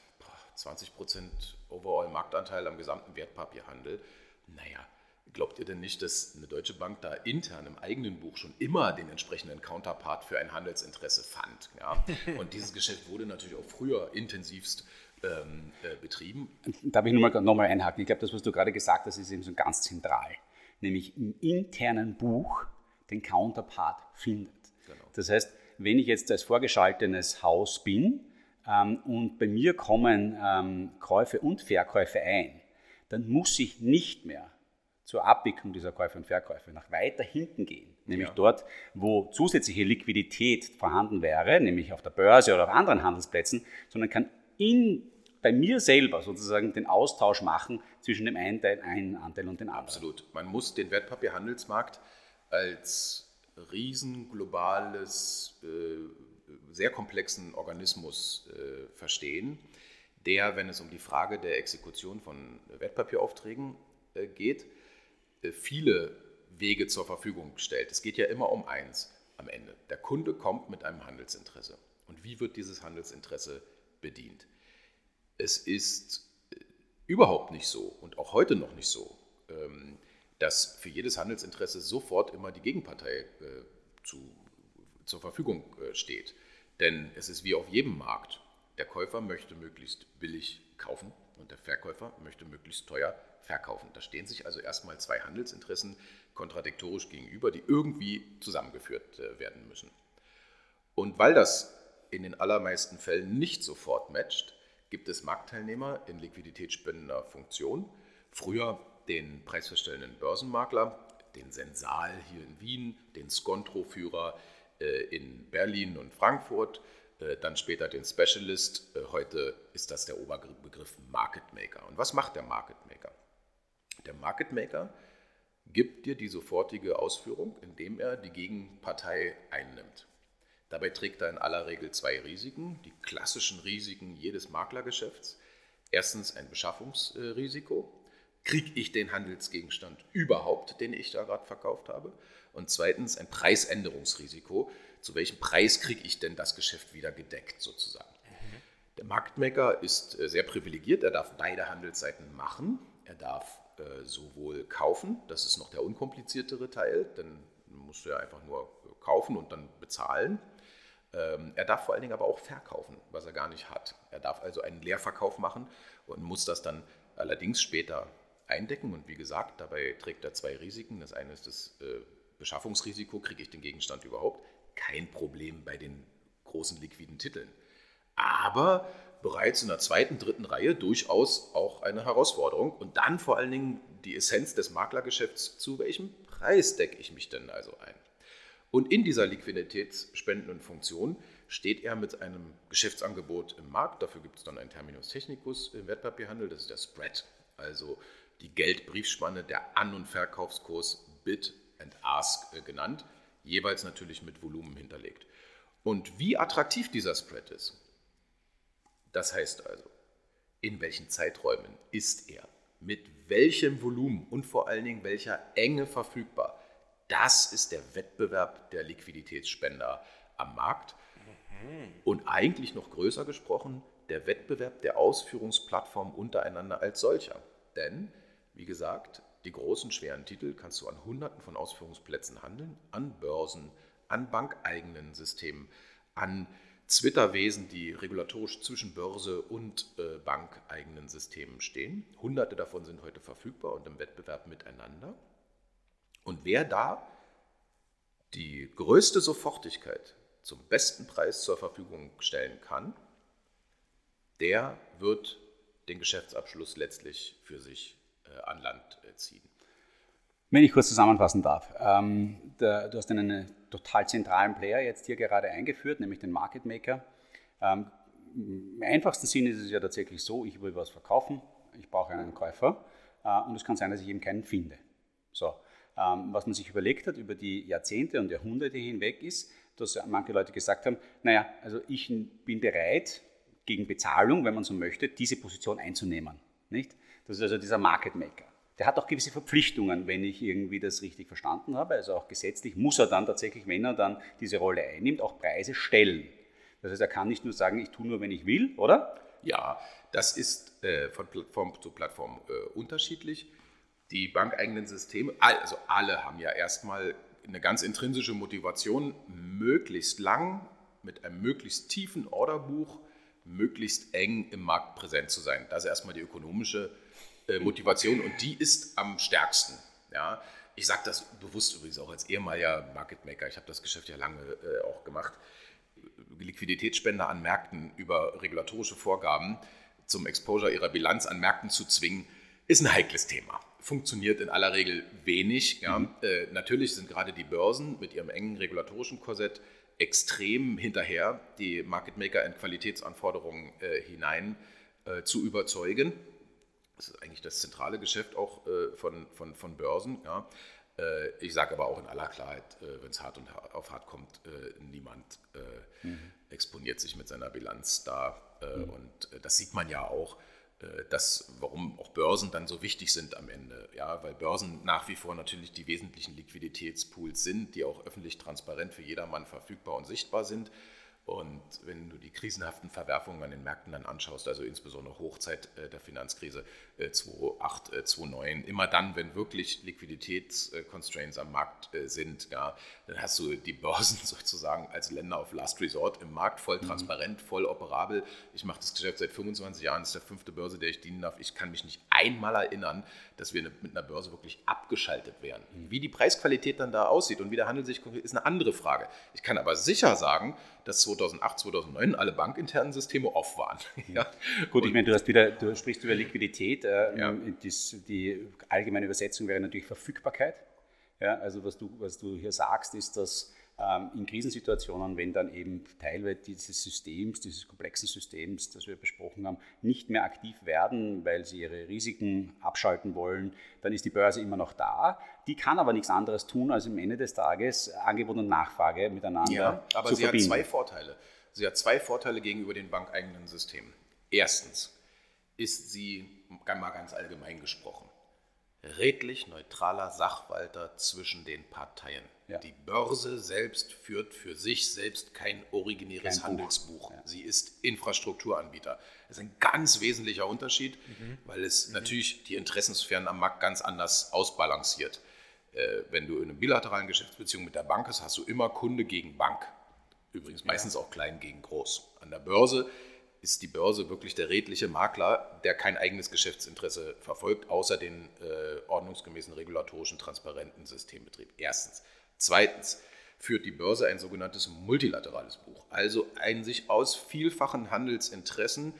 20 Prozent Overall Marktanteil am gesamten Wertpapierhandel. Naja, glaubt ihr denn nicht, dass eine Deutsche Bank da intern im eigenen Buch schon immer den entsprechenden Counterpart für ein Handelsinteresse fand? Ja? Und dieses Geschäft wurde natürlich auch früher intensivst ähm, äh, betrieben. Darf ich nochmal noch mal einhaken? Ich glaube, das, was du gerade gesagt hast, ist eben so ganz zentral. Nämlich im internen Buch den Counterpart findet. Genau. Das heißt, wenn ich jetzt als vorgeschaltenes Haus bin und bei mir kommen ähm, Käufe und Verkäufe ein, dann muss ich nicht mehr zur Abwicklung dieser Käufe und Verkäufe nach weiter hinten gehen, nämlich ja. dort, wo zusätzliche Liquidität vorhanden wäre, nämlich auf der Börse oder auf anderen Handelsplätzen, sondern kann in, bei mir selber sozusagen den Austausch machen zwischen dem einen, einen Anteil und dem anderen. Absolut. Man muss den Wertpapierhandelsmarkt als riesen globales, äh, sehr komplexen Organismus äh, verstehen, der, wenn es um die Frage der Exekution von Wertpapieraufträgen äh, geht, viele Wege zur Verfügung stellt. Es geht ja immer um eins am Ende. Der Kunde kommt mit einem Handelsinteresse. Und wie wird dieses Handelsinteresse bedient? Es ist überhaupt nicht so und auch heute noch nicht so, ähm, dass für jedes Handelsinteresse sofort immer die Gegenpartei äh, zu, zur Verfügung äh, steht. Denn es ist wie auf jedem Markt. Der Käufer möchte möglichst billig kaufen und der Verkäufer möchte möglichst teuer verkaufen. Da stehen sich also erstmal zwei Handelsinteressen kontradiktorisch gegenüber, die irgendwie zusammengeführt äh, werden müssen. Und weil das in den allermeisten Fällen nicht sofort matcht, gibt es Marktteilnehmer in liquiditätsspendender Funktion. Früher den preisverstellenden Börsenmakler, den Sensal hier in Wien, den Scontro-Führer in Berlin und Frankfurt, äh, dann später den Specialist. Äh, heute ist das der Oberbegriff Market Maker. Und was macht der Market Maker? Der Market Maker gibt dir die sofortige Ausführung, indem er die Gegenpartei einnimmt. Dabei trägt er in aller Regel zwei Risiken, die klassischen Risiken jedes Maklergeschäfts. Erstens ein Beschaffungsrisiko. Kriege ich den Handelsgegenstand überhaupt, den ich da gerade verkauft habe? Und zweitens ein Preisänderungsrisiko. Zu welchem Preis kriege ich denn das Geschäft wieder gedeckt sozusagen? Der Marktmaker ist äh, sehr privilegiert. Er darf beide Handelsseiten machen. Er darf äh, sowohl kaufen, das ist noch der unkompliziertere Teil, dann musst du ja einfach nur kaufen und dann bezahlen. Ähm, er darf vor allen Dingen aber auch verkaufen, was er gar nicht hat. Er darf also einen Leerverkauf machen und muss das dann allerdings später eindecken. Und wie gesagt, dabei trägt er zwei Risiken. Das eine ist das äh, Beschaffungsrisiko, kriege ich den Gegenstand überhaupt? Kein Problem bei den großen liquiden Titeln. Aber bereits in der zweiten, dritten Reihe durchaus auch eine Herausforderung. Und dann vor allen Dingen die Essenz des Maklergeschäfts, zu welchem Preis decke ich mich denn also ein? Und in dieser liquiditätsspendenden Funktion steht er mit einem Geschäftsangebot im Markt. Dafür gibt es dann einen Terminus technicus im Wertpapierhandel, das ist der Spread, also die Geldbriefspanne, der An- und Verkaufskurs Bid and Ask äh, genannt, jeweils natürlich mit Volumen hinterlegt. Und wie attraktiv dieser Spread ist, das heißt also, in welchen Zeiträumen ist er, mit welchem Volumen und vor allen Dingen welcher Enge verfügbar, das ist der Wettbewerb der Liquiditätsspender am Markt. Und eigentlich noch größer gesprochen, der Wettbewerb der Ausführungsplattformen untereinander als solcher. Denn, wie gesagt, die großen, schweren Titel kannst du an Hunderten von Ausführungsplätzen handeln, an Börsen, an bankeigenen Systemen, an Zwitterwesen, die regulatorisch zwischen Börse und äh, bankeigenen Systemen stehen. Hunderte davon sind heute verfügbar und im Wettbewerb miteinander. Und wer da die größte Sofortigkeit zum besten Preis zur Verfügung stellen kann, der wird den Geschäftsabschluss letztlich für sich an Land äh, ziehen. Wenn ich kurz zusammenfassen darf, ähm, der, du hast einen total zentralen Player jetzt hier gerade eingeführt, nämlich den Market Maker. Ähm, Im einfachsten Sinne ist es ja tatsächlich so, ich will was verkaufen, ich brauche einen Käufer äh, und es kann sein, dass ich eben keinen finde. So, ähm, was man sich überlegt hat über die Jahrzehnte und Jahrhunderte hinweg ist, dass manche Leute gesagt haben, naja, also ich bin bereit, gegen Bezahlung, wenn man so möchte, diese Position einzunehmen. Nicht? Das ist also dieser Market Maker. Der hat auch gewisse Verpflichtungen, wenn ich irgendwie das richtig verstanden habe. Also auch gesetzlich muss er dann tatsächlich, wenn er dann diese Rolle einnimmt, auch Preise stellen. Das heißt, er kann nicht nur sagen, ich tue nur, wenn ich will, oder? Ja, das ist äh, von Plattform zu Plattform äh, unterschiedlich. Die bankeigenen Systeme, also alle haben ja erstmal eine ganz intrinsische Motivation, möglichst lang mit einem möglichst tiefen Orderbuch, möglichst eng im Markt präsent zu sein. Das ist erstmal die ökonomische äh, Motivation und die ist am stärksten. Ja. Ich sage das bewusst übrigens auch als ehemaliger Market Maker. Ich habe das Geschäft ja lange äh, auch gemacht. Liquiditätsspender an Märkten über regulatorische Vorgaben zum Exposure ihrer Bilanz an Märkten zu zwingen, ist ein heikles Thema funktioniert in aller Regel wenig. Ja. Mhm. Äh, natürlich sind gerade die Börsen mit ihrem engen regulatorischen Korsett extrem hinterher, die Market Maker in Qualitätsanforderungen äh, hinein äh, zu überzeugen. Das ist eigentlich das zentrale Geschäft auch äh, von, von, von Börsen. Ja. Äh, ich sage aber auch in aller Klarheit, äh, wenn es hart und auf hart kommt, niemand mhm. exponiert sich mit seiner Bilanz da. Mhm. Und das sieht man ja auch äh, das, warum auch Börsen dann so wichtig sind am Ende. Ja, weil Börsen nach wie vor natürlich die wesentlichen Liquiditätspools sind, die auch öffentlich transparent für jedermann verfügbar und sichtbar sind. Und wenn du die krisenhaften Verwerfungen an den Märkten dann anschaust, also insbesondere Hochzeit äh, der Finanzkrise 2008, äh, 2009, immer dann, wenn wirklich Liquiditätsconstraints am Markt sind, ja, dann hast du die Börsen sozusagen als Länder auf Last Resort im Markt, voll mhm. transparent, voll operabel. Ich mache das Geschäft seit 25 Jahren, das ist der fünfte Börse, der ich dienen darf. Ich kann mich nicht einmal erinnern, dass wir mit einer Börse wirklich abgeschaltet wären. Mhm. Wie die Preisqualität dann da aussieht und wie der Handel sich konkret, ist eine andere Frage. Ich kann aber sicher sagen, dass 2008, 2009 alle bankinternen Systeme off waren. ja. Gut, ich meine, du, hast wieder, du sprichst über Liquidität. Ja. das, die allgemeine Übersetzung wäre natürlich Verfügbarkeit. Ja, also was du, was du hier sagst, ist, dass ähm, in Krisensituationen, wenn dann eben Teile dieses Systems, dieses komplexen Systems, das wir besprochen haben, nicht mehr aktiv werden, weil sie ihre Risiken abschalten wollen, dann ist die Börse immer noch da. Die kann aber nichts anderes tun, als am Ende des Tages Angebot und Nachfrage miteinander ja, aber zu sie verbinden. hat zwei Vorteile. Sie hat zwei Vorteile gegenüber den bankeigenen Systemen. Erstens ist sie, mal ganz allgemein gesprochen, redlich neutraler Sachwalter zwischen den Parteien. Ja. Die Börse selbst führt für sich selbst kein originäres kein Handelsbuch. Ja. Sie ist Infrastrukturanbieter. Das ist ein ganz wesentlicher Unterschied, mhm. weil es mhm. natürlich die Interessensphären am Markt ganz anders ausbalanciert. Äh, wenn du in einer bilateralen Geschäftsbeziehung mit der Bank hast, hast du immer Kunde gegen Bank. Übrigens meistens ja. auch klein gegen groß. An der Börse ist die Börse wirklich der redliche Makler, der kein eigenes Geschäftsinteresse verfolgt, außer den äh, ordnungsgemäßen regulatorischen transparenten Systembetrieb. Erstens. Zweitens führt die Börse ein sogenanntes multilaterales Buch, also ein sich aus vielfachen Handelsinteressen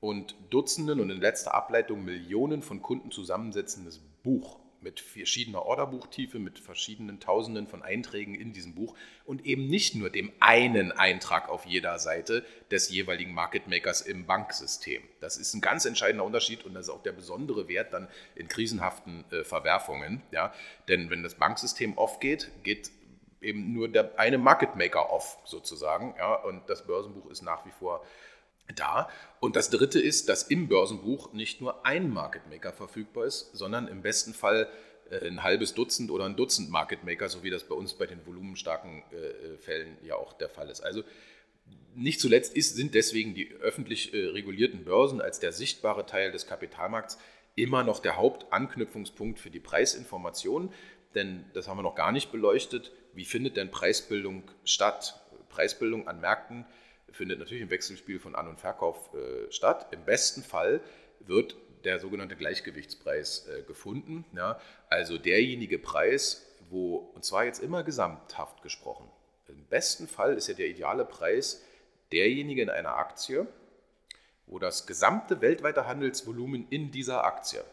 und Dutzenden und in letzter Ableitung Millionen von Kunden zusammensetzendes Buch mit verschiedener Orderbuchtiefe, mit verschiedenen Tausenden von Einträgen in diesem Buch und eben nicht nur dem einen Eintrag auf jeder Seite des jeweiligen Market Makers im Banksystem. Das ist ein ganz entscheidender Unterschied und das ist auch der besondere Wert dann in krisenhaften äh, Verwerfungen. Ja? Denn wenn das Banksystem off geht, geht eben nur der eine Market Maker off sozusagen. Ja? Und das Börsenbuch ist nach wie vor da. Und das Dritte ist, dass im Börsenbuch nicht nur ein Market Maker verfügbar ist, sondern im besten Fall äh, ein halbes Dutzend oder ein Dutzend Market Maker, so wie das bei uns bei den volumenstarken äh, äh, Fällen ja auch der Fall ist. Also nicht zuletzt ist, sind deswegen die öffentlich regulierten Börsen als der sichtbare Teil des Kapitalmarkts immer noch der Hauptanknüpfungspunkt für die Preisinformation. Denn das haben wir noch gar nicht beleuchtet. Wie findet denn Preisbildung statt? Preisbildung an Märkten findet natürlich im Wechselspiel von An- und Verkauf äh, statt. Im besten Fall wird der sogenannte Gleichgewichtspreis äh, gefunden. Ja? Also derjenige Preis, wo, und zwar jetzt immer gesamthaft gesprochen, im besten Fall ist ja der ideale Preis derjenige in einer Aktie, wo das gesamte weltweite Handelsvolumen in dieser Aktie,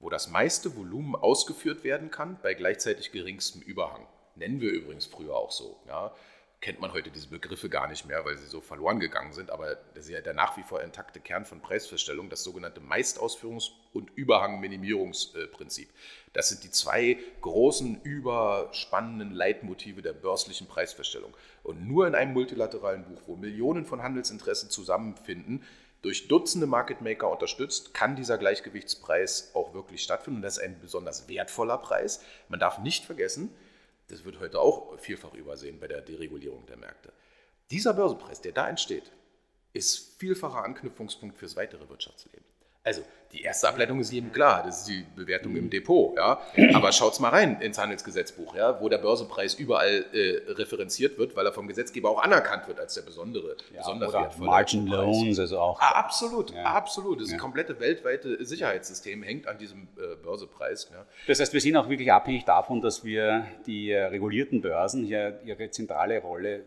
wo das meiste Volumen ausgeführt werden kann bei gleichzeitig geringstem Überhang. Nennen wir übrigens früher auch so. Ja? Kennt man heute diese Begriffe gar nicht mehr, weil sie so verloren gegangen sind. Aber das ist ja der nach wie vor intakte Kern von Preisfeststellung, das sogenannte Meistausführungs- und Überhangminimierungsprinzip. Das sind die zwei großen, überspannenden Leitmotive der börslichen Preisfeststellung. Und nur in einem multilateralen Buch, wo Millionen von Handelsinteressen zusammenfinden, durch Dutzende Market Maker unterstützt, kann dieser Gleichgewichtspreis auch wirklich stattfinden. Und das ist ein besonders wertvoller Preis. Man darf nicht vergessen, das wird heute auch vielfach übersehen bei der Deregulierung der Märkte. Dieser Börsenpreis, der da entsteht, ist vielfacher Anknüpfungspunkt fürs weitere Wirtschaftsleben. Also die erste Ableitung ist jedem klar, das ist die Bewertung im Depot. Ja? Aber schaut's mal rein ins Handelsgesetzbuch, ja? wo der Börsenpreis überall äh, referenziert wird, weil er vom Gesetzgeber auch anerkannt wird als der besondere, ja, besonders oder wertvolle Margin Loans, also auch. Ah, absolut, ja. absolut. Das ja. komplette weltweite Sicherheitssystem hängt an diesem äh, Börsepreis. Ja. Das heißt, wir sind auch wirklich abhängig davon, dass wir die äh, regulierten Börsen hier ihre zentrale Rolle äh,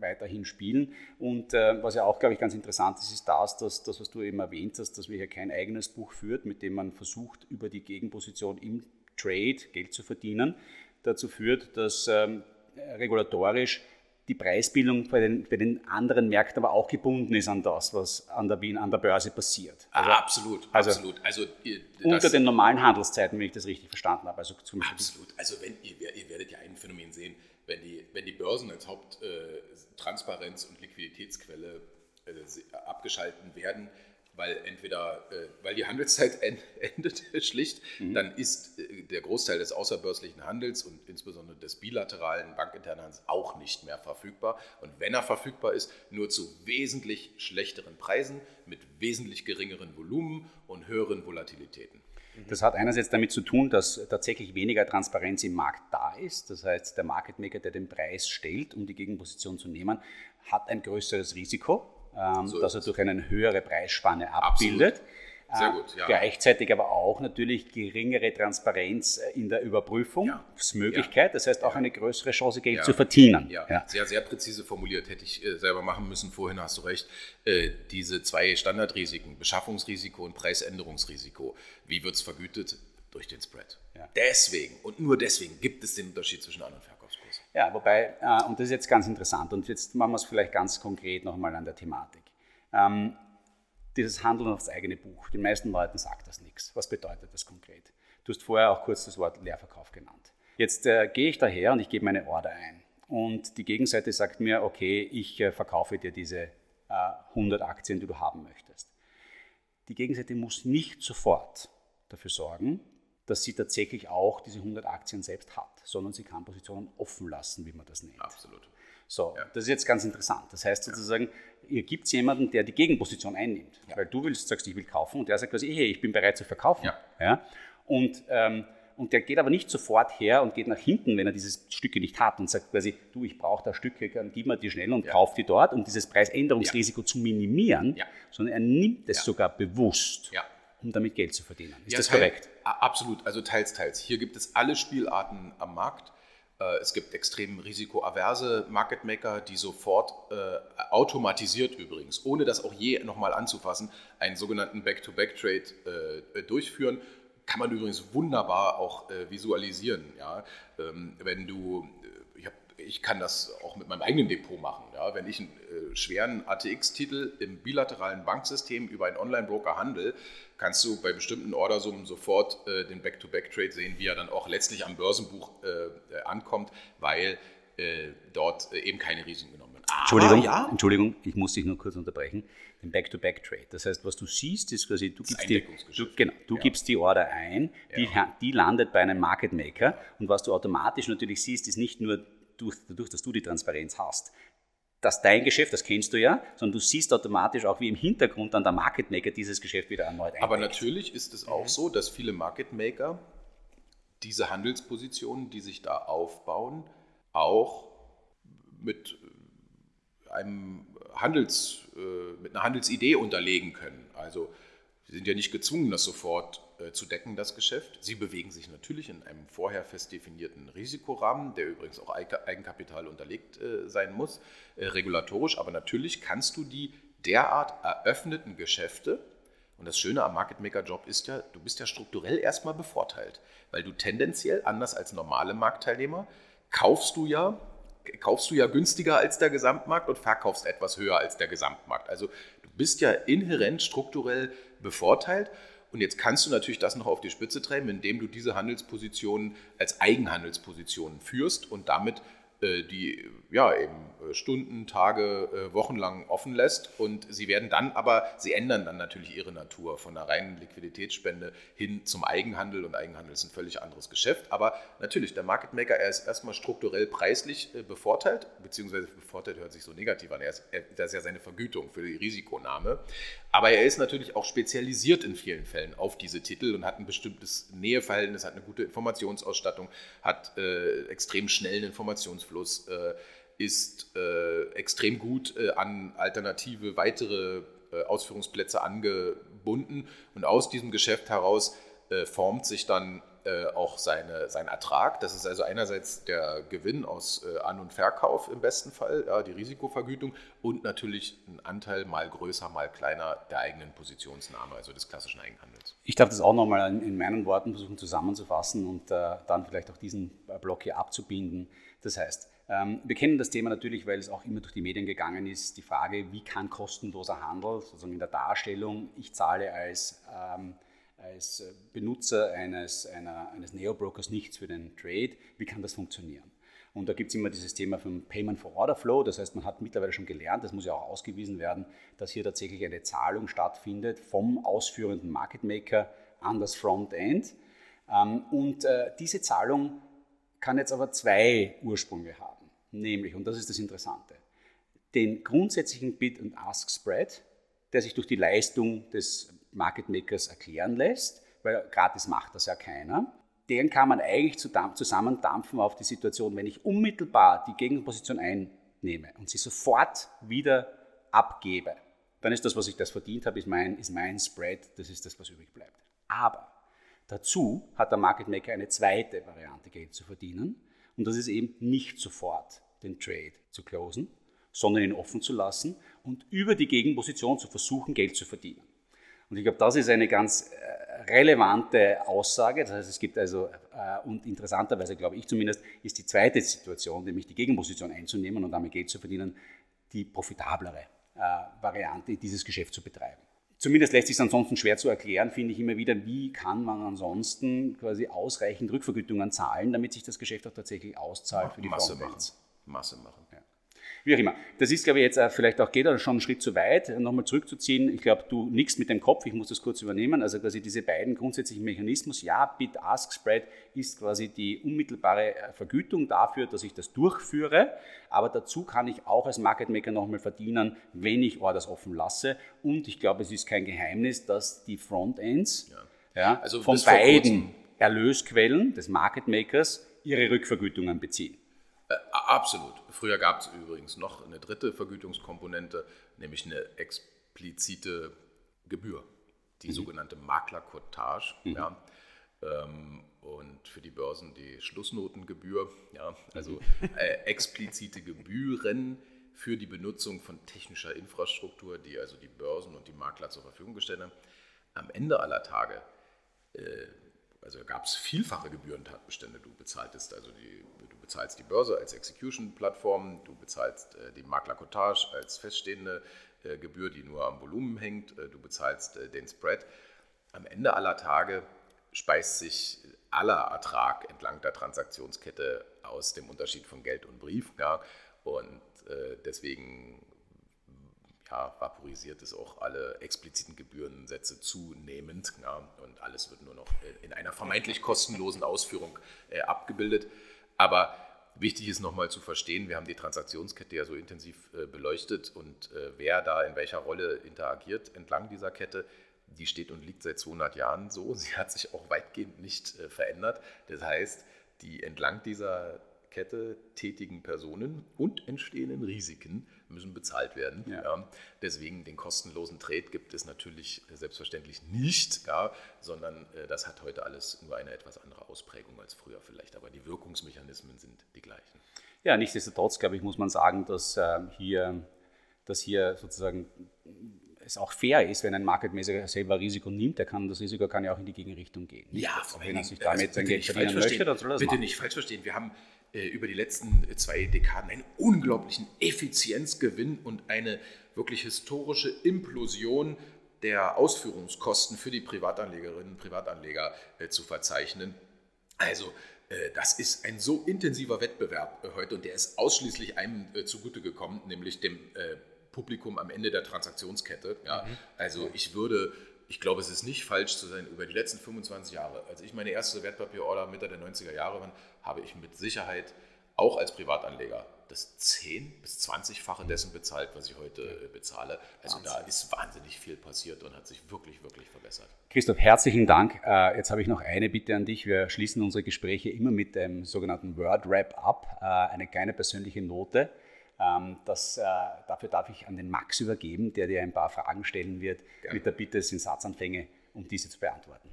weiterhin spielen. Und äh, was ja auch, glaube ich, ganz interessant ist, ist das, dass das, was du eben erwähnt hast, dass wir hier kein eigenes Buch führt, mit dem man versucht, über die Gegenposition im Trade Geld zu verdienen, dazu führt, dass ähm, regulatorisch die Preisbildung bei den, bei den, anderen Märkten aber auch gebunden ist an das, was an der, an der Börse passiert. Also, ah, absolut, also absolut. Also, unter den normalen Handelszeiten, wenn ich das richtig verstanden habe. Also absolut. Also wenn ihr, ihr werdet ja ein Phänomen sehen, wenn die, wenn die Börsen als Haupttransparenz- äh, und Liquiditätsquelle äh, abgeschalten werden, weil entweder, äh, weil die Handelszeit endet schlicht, mhm. dann ist äh, der Großteil des außerbörslichen Handels und insbesondere des bilateralen bankinternen Handels auch nicht mehr verfügbar. Und wenn er verfügbar ist, nur zu wesentlich schlechteren Preisen mit wesentlich geringeren Volumen und höheren Volatilitäten. Das hat einerseits damit zu tun, dass tatsächlich weniger Transparenz im Markt da ist. Das heißt, der Market Maker, der den Preis stellt, um die Gegenposition zu nehmen, hat ein größeres Risiko, ähm, so dass er durch eine höhere Preisspanne abbildet. Sehr gut, ja. Gleichzeitig aber auch natürlich geringere Transparenz äh, in der Überprüfungsmöglichkeit, ja. das heißt auch eine größere Chance, Geld ja. zu verdienen. Ja. sehr, sehr präzise formuliert, hätte ich äh, selber machen müssen. Vorhin hast du recht, äh, diese zwei Standardrisiken, Beschaffungsrisiko und Preisänderungsrisiko, wie wird es vergütet? Durch den Spread. Deswegen und nur deswegen gibt es den Unterschied zwischen An- und Verkaufskurs. Ja, wobei, äh, und das ist jetzt ganz interessant, und jetzt machen wir es vielleicht ganz konkret nochmal an der Thematik. Ähm, dieses Handeln aufs eigene Buch, den meisten Leuten sagt das nichts. Was bedeutet das konkret? Du hast vorher auch kurz das Wort Leerverkauf genannt. Jetzt äh, gehe ich daher und ich gebe meine Order ein. Und die Gegenseite sagt mir, okay, ich äh, verkaufe dir diese äh, 100 Aktien, die du haben möchtest. Die Gegenseite muss nicht sofort dafür sorgen, dass sie tatsächlich auch diese 100 Aktien selbst hat, sondern sie kann Positionen offen lassen, wie man das nennt. Absolut. So, ja. das ist jetzt ganz interessant. Das heißt sozusagen, ihr gibt jemanden, der die Gegenposition einnimmt. Ja. Weil du willst, sagst, ich will kaufen und der sagt quasi, hey, ich bin bereit zu verkaufen. Ja. Ja? Und, ähm, und der geht aber nicht sofort her und geht nach hinten, wenn er dieses Stücke nicht hat und sagt quasi, du, ich brauche da Stücke, gib mir die schnell und ja. kauf die dort, um dieses Preisänderungsrisiko zu minimieren, sondern er nimmt es sogar bewusst. Ja um damit Geld zu verdienen. Ist ja, das teil, korrekt? Absolut, also teils, teils. Hier gibt es alle Spielarten am Markt. Äh, es gibt extrem risikoaverse Market Maker, die sofort äh, automatisiert übrigens, ohne das auch je nochmal anzufassen, einen sogenannten Back-to-Back-Trade äh, durchführen. Kann man übrigens wunderbar auch äh, visualisieren. Ja? Ähm, wenn du, äh, ich, kann das auch mit meinem eigenen Depot machen. Ja? Wenn ich einen äh, schweren ATX-Titel im bilateralen Banksystem über einen Online-Broker handle, kannst du bei bestimmten Ordersummen sofort äh, den Back-to-Back-Trade sehen, wie er dann auch letztlich am Börsenbuch äh, äh ankommt, weil äh, dort äh, eben keine Risiken genommen werden. Entschuldigung, ja? Entschuldigung, ich muss dich nur kurz unterbrechen. Den Back-to-Back-Trade. Das heißt, was du siehst, ist quasi, du gibst, die, du, genau, du ja. gibst die Order ein, die, ja. die landet bei einem Market Maker und was du automatisch natürlich siehst, ist nicht nur durch, dadurch, dass du die Transparenz hast, dass dein Geschäft, das kennst du ja, sondern du siehst automatisch auch, wie im Hintergrund dann der Market Maker dieses Geschäft wieder erneut einbringt. Aber natürlich ist es auch mhm. so, dass viele Market Maker diese Handelspositionen, die sich da aufbauen, auch mit einem Handels, äh, mit einer Handelsidee unterlegen können. Also sie sind ja nicht gezwungen, das sofort zu decken, das Geschäft. Sie bewegen sich natürlich in einem vorher fest definierten Risikorahmen, der übrigens auch Eigenkapital unterlegt äh, sein muss, äh, regulatorisch. Aber natürlich kannst du die derart eröffneten Geschäfte, und das Schöne am Market Maker Job ist ja, du bist ja strukturell erstmal bevorteilt, weil du tendenziell, anders als normale Marktteilnehmer, kaufst du ja kaufst du ja günstiger als der Gesamtmarkt und verkaufst etwas höher als der Gesamtmarkt. Also du bist ja inhärent strukturell bevorteilt und jetzt kannst du natürlich das noch auf die Spitze treiben, indem du diese Handelspositionen als Eigenhandelspositionen führst und damit äh, die ja eben äh, Stunden, Tage, äh, Wochen lang offen lässt. Und sie werden dann aber, sie ändern dann natürlich ihre Natur von der reinen Liquiditätsspende hin zum Eigenhandel. Und Eigenhandel ist ein völlig anderes Geschäft, aber natürlich, der Market Maker, er ist erstmal strukturell preislich bevorteilt, beziehungsweise bevorteilt hört sich so negativ an, er ist, er, das ist ja seine Vergütung für die Risikonahme, aber er ist natürlich auch spezialisiert in vielen Fällen auf diese Titel und hat ein bestimmtes Näheverhältnis, hat eine gute Informationsausstattung, hat äh, extrem schnellen Informationsfluss, äh, ist äh, extrem gut äh, an alternative weitere äh, Ausführungsplätze angebunden. Und aus diesem Geschäft heraus äh, formt sich dann äh, auch seine, sein Ertrag. Das ist also einerseits der Gewinn aus äh, An- und Verkauf im besten Fall, ja, die Risikovergütung und natürlich ein Anteil mal größer, mal kleiner der eigenen Positionsnahme, also des klassischen Eigenhandels. Ich darf das auch nochmal in meinen Worten versuchen zusammenzufassen und äh, dann vielleicht auch diesen Block hier abzubinden. Das heißt, ähm, wir kennen das Thema natürlich, weil es auch immer durch die Medien gegangen ist, die Frage, wie kann kostenloser Handel, sozusagen in der Darstellung, ich zahle als ähm, als äh, Benutzer eines, einer, eines Neo-Brokers nichts für den Trade. Wie kann das funktionieren? Und da gibt es immer dieses Thema vom Payment for Order Flow. Das heißt, man hat mittlerweile schon gelernt, das muss ja auch ausgewiesen werden, dass hier tatsächlich eine Zahlung stattfindet vom ausführenden Market Maker an das Frontend. Ähm, und äh, diese Zahlung kann jetzt aber zwei Ursprünge haben. Nämlich, und das ist das Interessante, den grundsätzlichen Bid- und Ask-Spread, der sich durch die Leistung des Market Makers erklären lässt, weil gratis macht das ja keiner. Den kann man eigentlich zusammendampfen auf die Situation, wenn ich unmittelbar die Gegenposition einnehme und sie sofort wieder abgebe, dann ist das, was ich das verdient habe, ist mein, ist mein Spread, das ist das, was übrig bleibt. Aber dazu hat der Market Maker eine zweite Variante, Geld zu verdienen. Und das ist eben nicht sofort den Trade zu closen, sondern ihn offen zu lassen und über die Gegenposition zu versuchen, Geld zu verdienen. Und ich glaube, das ist eine ganz äh, relevante Aussage. Das heißt, es gibt also äh, und interessanterweise, glaube ich zumindest, ist die zweite Situation, nämlich die Gegenposition einzunehmen und damit Geld zu verdienen, die profitablere äh, Variante, dieses Geschäft zu betreiben. Zumindest lässt sich es ansonsten schwer zu erklären, finde ich immer wieder, wie kann man ansonsten quasi ausreichend Rückvergütungen zahlen, damit sich das Geschäft auch tatsächlich auszahlt für die Masse machen. Masse machen. Wie auch immer. Das ist, glaube ich, jetzt vielleicht auch, geht er schon einen Schritt zu weit, nochmal zurückzuziehen. Ich glaube, du nickst mit dem Kopf, ich muss das kurz übernehmen. Also quasi diese beiden grundsätzlichen Mechanismus, ja, Bid-Ask-Spread ist quasi die unmittelbare äh, Vergütung dafür, dass ich das durchführe. Aber dazu kann ich auch als Market Maker nochmal verdienen, wenn ich Orders offen lasse. Und ich glaube, es ist kein Geheimnis, dass die Frontends ja. Ja, also von beiden Erlösquellen des Market Makers ihre Rückvergütungen beziehen. Äh, absolut. Früher gab es übrigens noch eine dritte Vergütungskomponente, nämlich eine explizite Gebühr, die mhm. sogenannte Maklercottage. Mhm. Ja. Ähm, und für die Börsen die Schlussnotengebühr. Ja. Also mhm. äh, explizite Gebühren für die Benutzung von technischer Infrastruktur, die also die Börsen und die Makler zur Verfügung gestellt haben. Am Ende aller Tage äh, also gab es vielfache Gebührentatbestände. Du bezahltest also die, bezahlst die Börse als Execution-Plattform, du bezahlst äh, die Makler-Cottage als feststehende äh, Gebühr, die nur am Volumen hängt, äh, du bezahlst äh, den Spread. Am Ende aller Tage speist sich aller Ertrag entlang der Transaktionskette aus dem Unterschied von Geld und Brief. Ja, und äh, deswegen ja, vaporisiert es auch alle expliziten Gebührensätze zunehmend ja, und alles wird nur noch in einer vermeintlich kostenlosen Ausführung äh, abgebildet. Aber wichtig ist nochmal zu verstehen, wir haben die Transaktionskette ja so intensiv äh, beleuchtet und äh, wer da in welcher Rolle interagiert entlang dieser Kette, die steht und liegt seit 200 Jahren so. Sie hat sich auch weitgehend nicht äh, verändert. Das heißt, die entlang dieser Kette tätigen Personen und entstehenden Risiken müssen bezahlt werden. Ja. Ja. Deswegen den kostenlosen Trade gibt es natürlich selbstverständlich nicht, ja, sondern äh, das hat heute alles nur eine etwas andere Ausprägung als früher vielleicht, aber die Wirkungsmechanismen sind die gleichen. Ja, nichtsdestotrotz, glaube ich, muss man sagen, dass äh, hier, dass hier sozusagen es auch fair ist, wenn ein Market Maker selber Risiko nimmt, der kann, das Risiko kann ja auch in die Gegenrichtung gehen. Ja, wenn er sich damit also sein Geld verdienen möchte, Bitte nicht falsch verstehen, wir haben über die letzten zwei Dekaden einen unglaublichen Effizienzgewinn und eine wirklich historische Implosion der Ausführungskosten für die Privatanlegerinnen und Privatanleger äh, zu verzeichnen. Also äh, das ist ein so intensiver Wettbewerb heute und der ist ausschließlich einem zugute gekommen, nämlich dem Publikum am Ende der Transaktionskette. Ja, mhm. Also ich würde ich glaube, es ist nicht falsch zu sein, über die letzten 25 Jahre, als ich meine erste Wertpapierorder Mitte der 90er Jahre war, habe ich mit Sicherheit auch als Privatanleger das 10- bis 20-fache dessen bezahlt, was ich heute äh, bezahle. Also Wahnsinn. da ist wahnsinnig viel passiert und hat sich wirklich, wirklich verbessert. Christoph, herzlichen Dank. Äh, jetzt habe ich noch eine Bitte an dich. Wir schließen unsere Gespräche immer mit dem sogenannten Word Wrap ab, äh, eine kleine persönliche Note. Ähm, das, dafür darf ich an den Max übergeben, der dir ein paar Fragen stellen wird, Gerne. mit der Bitte, es sind Satzanfänge, um diese zu beantworten.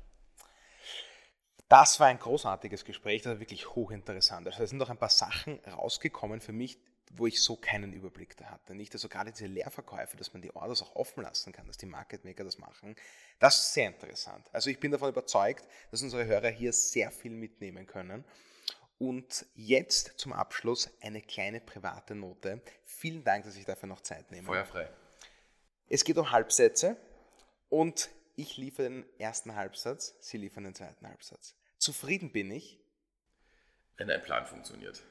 Das war ein großartiges Gespräch, das war wirklich hochinteressant. Also es sind noch ein paar Sachen rausgekommen für mich, wo ich so keinen Überblick da hatte. Nicht, also gerade diese Leerverkäufe, dass man die Orders auch offen lassen kann, dass die Market Maker das machen, das ist sehr interessant. Also ich bin davon überzeugt, dass unsere Hörer hier sehr viel mitnehmen können und jetzt zum Abschluss eine kleine private Note. Vielen Dank, dass ich dafür noch Zeit nehme. Feuerfrei. Es geht um Halbsätze und ich liefere den ersten Halbsatz, Sie liefern den zweiten Halbsatz. Zufrieden bin ich. Wenn ein Plan funktioniert.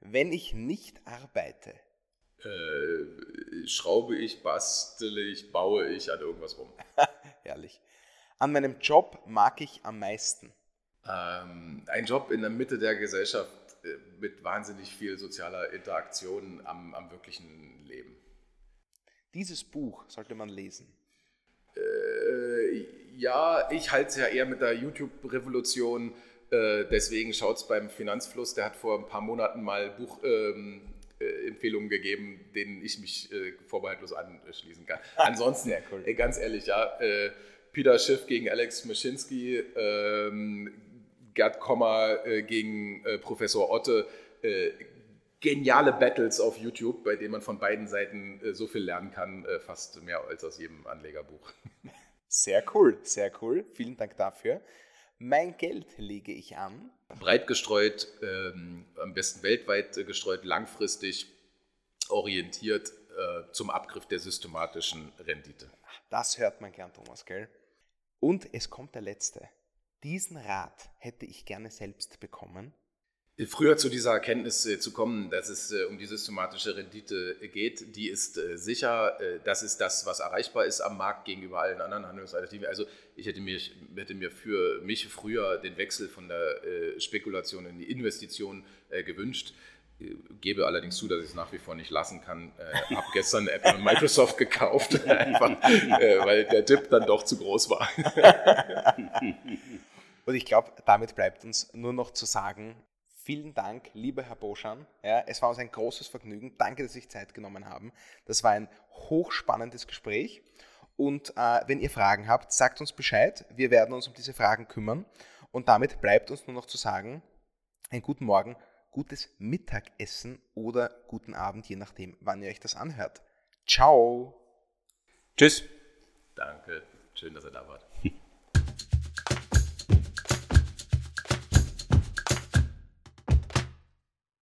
Wenn ich nicht arbeite. Äh, schraube ich, bastele ich, baue ich an irgendwas rum. Herrlich. An meinem Job mag ich am meisten. Ähm, ein Job in der Mitte der Gesellschaft äh, mit wahnsinnig viel sozialer Interaktion am, am wirklichen Leben. Dieses Buch sollte man lesen. Äh, ja, ich halte es ja eher mit der YouTube-Revolution. Äh, deswegen schaut es beim Finanzfluss. Der hat vor ein paar Monaten mal Buchempfehlungen ähm, äh, gegeben, denen ich mich äh, vorbehaltlos anschließen kann. Ansonsten, cool. ganz ehrlich, ja, äh, Peter Schiff gegen Alex Maschinski, ähm, Gerd Kommer äh, gegen äh, Professor Otte. Äh, geniale Battles auf YouTube, bei denen man von beiden Seiten äh, so viel lernen kann, äh, fast mehr als aus jedem Anlegerbuch. Sehr cool, sehr cool. Vielen Dank dafür. Mein Geld lege ich an. Breit gestreut, ähm, am besten weltweit gestreut, langfristig orientiert äh, zum Abgriff der systematischen Rendite. Das hört man gern, Thomas, gell? Und es kommt der letzte. Diesen Rat hätte ich gerne selbst bekommen. Früher zu dieser Erkenntnis äh, zu kommen, dass es äh, um die systematische Rendite geht, die ist äh, sicher, äh, das ist das, was erreichbar ist am Markt gegenüber allen anderen Handlungsalternativen. Also ich hätte mir, hätte mir für mich früher den Wechsel von der äh, Spekulation in die Investition äh, gewünscht gebe allerdings zu, dass ich es nach wie vor nicht lassen kann. Äh, habe gestern Apple und Microsoft gekauft, einfach, äh, weil der Dip dann doch zu groß war. und ich glaube, damit bleibt uns nur noch zu sagen, vielen Dank, lieber Herr Boschan. Ja, es war uns ein großes Vergnügen. Danke, dass Sie sich Zeit genommen haben. Das war ein hochspannendes Gespräch. Und äh, wenn ihr Fragen habt, sagt uns Bescheid. Wir werden uns um diese Fragen kümmern. Und damit bleibt uns nur noch zu sagen, einen guten Morgen gutes Mittagessen oder guten Abend, je nachdem, wann ihr euch das anhört. Ciao. Tschüss. Danke. Schön, dass ihr da wart.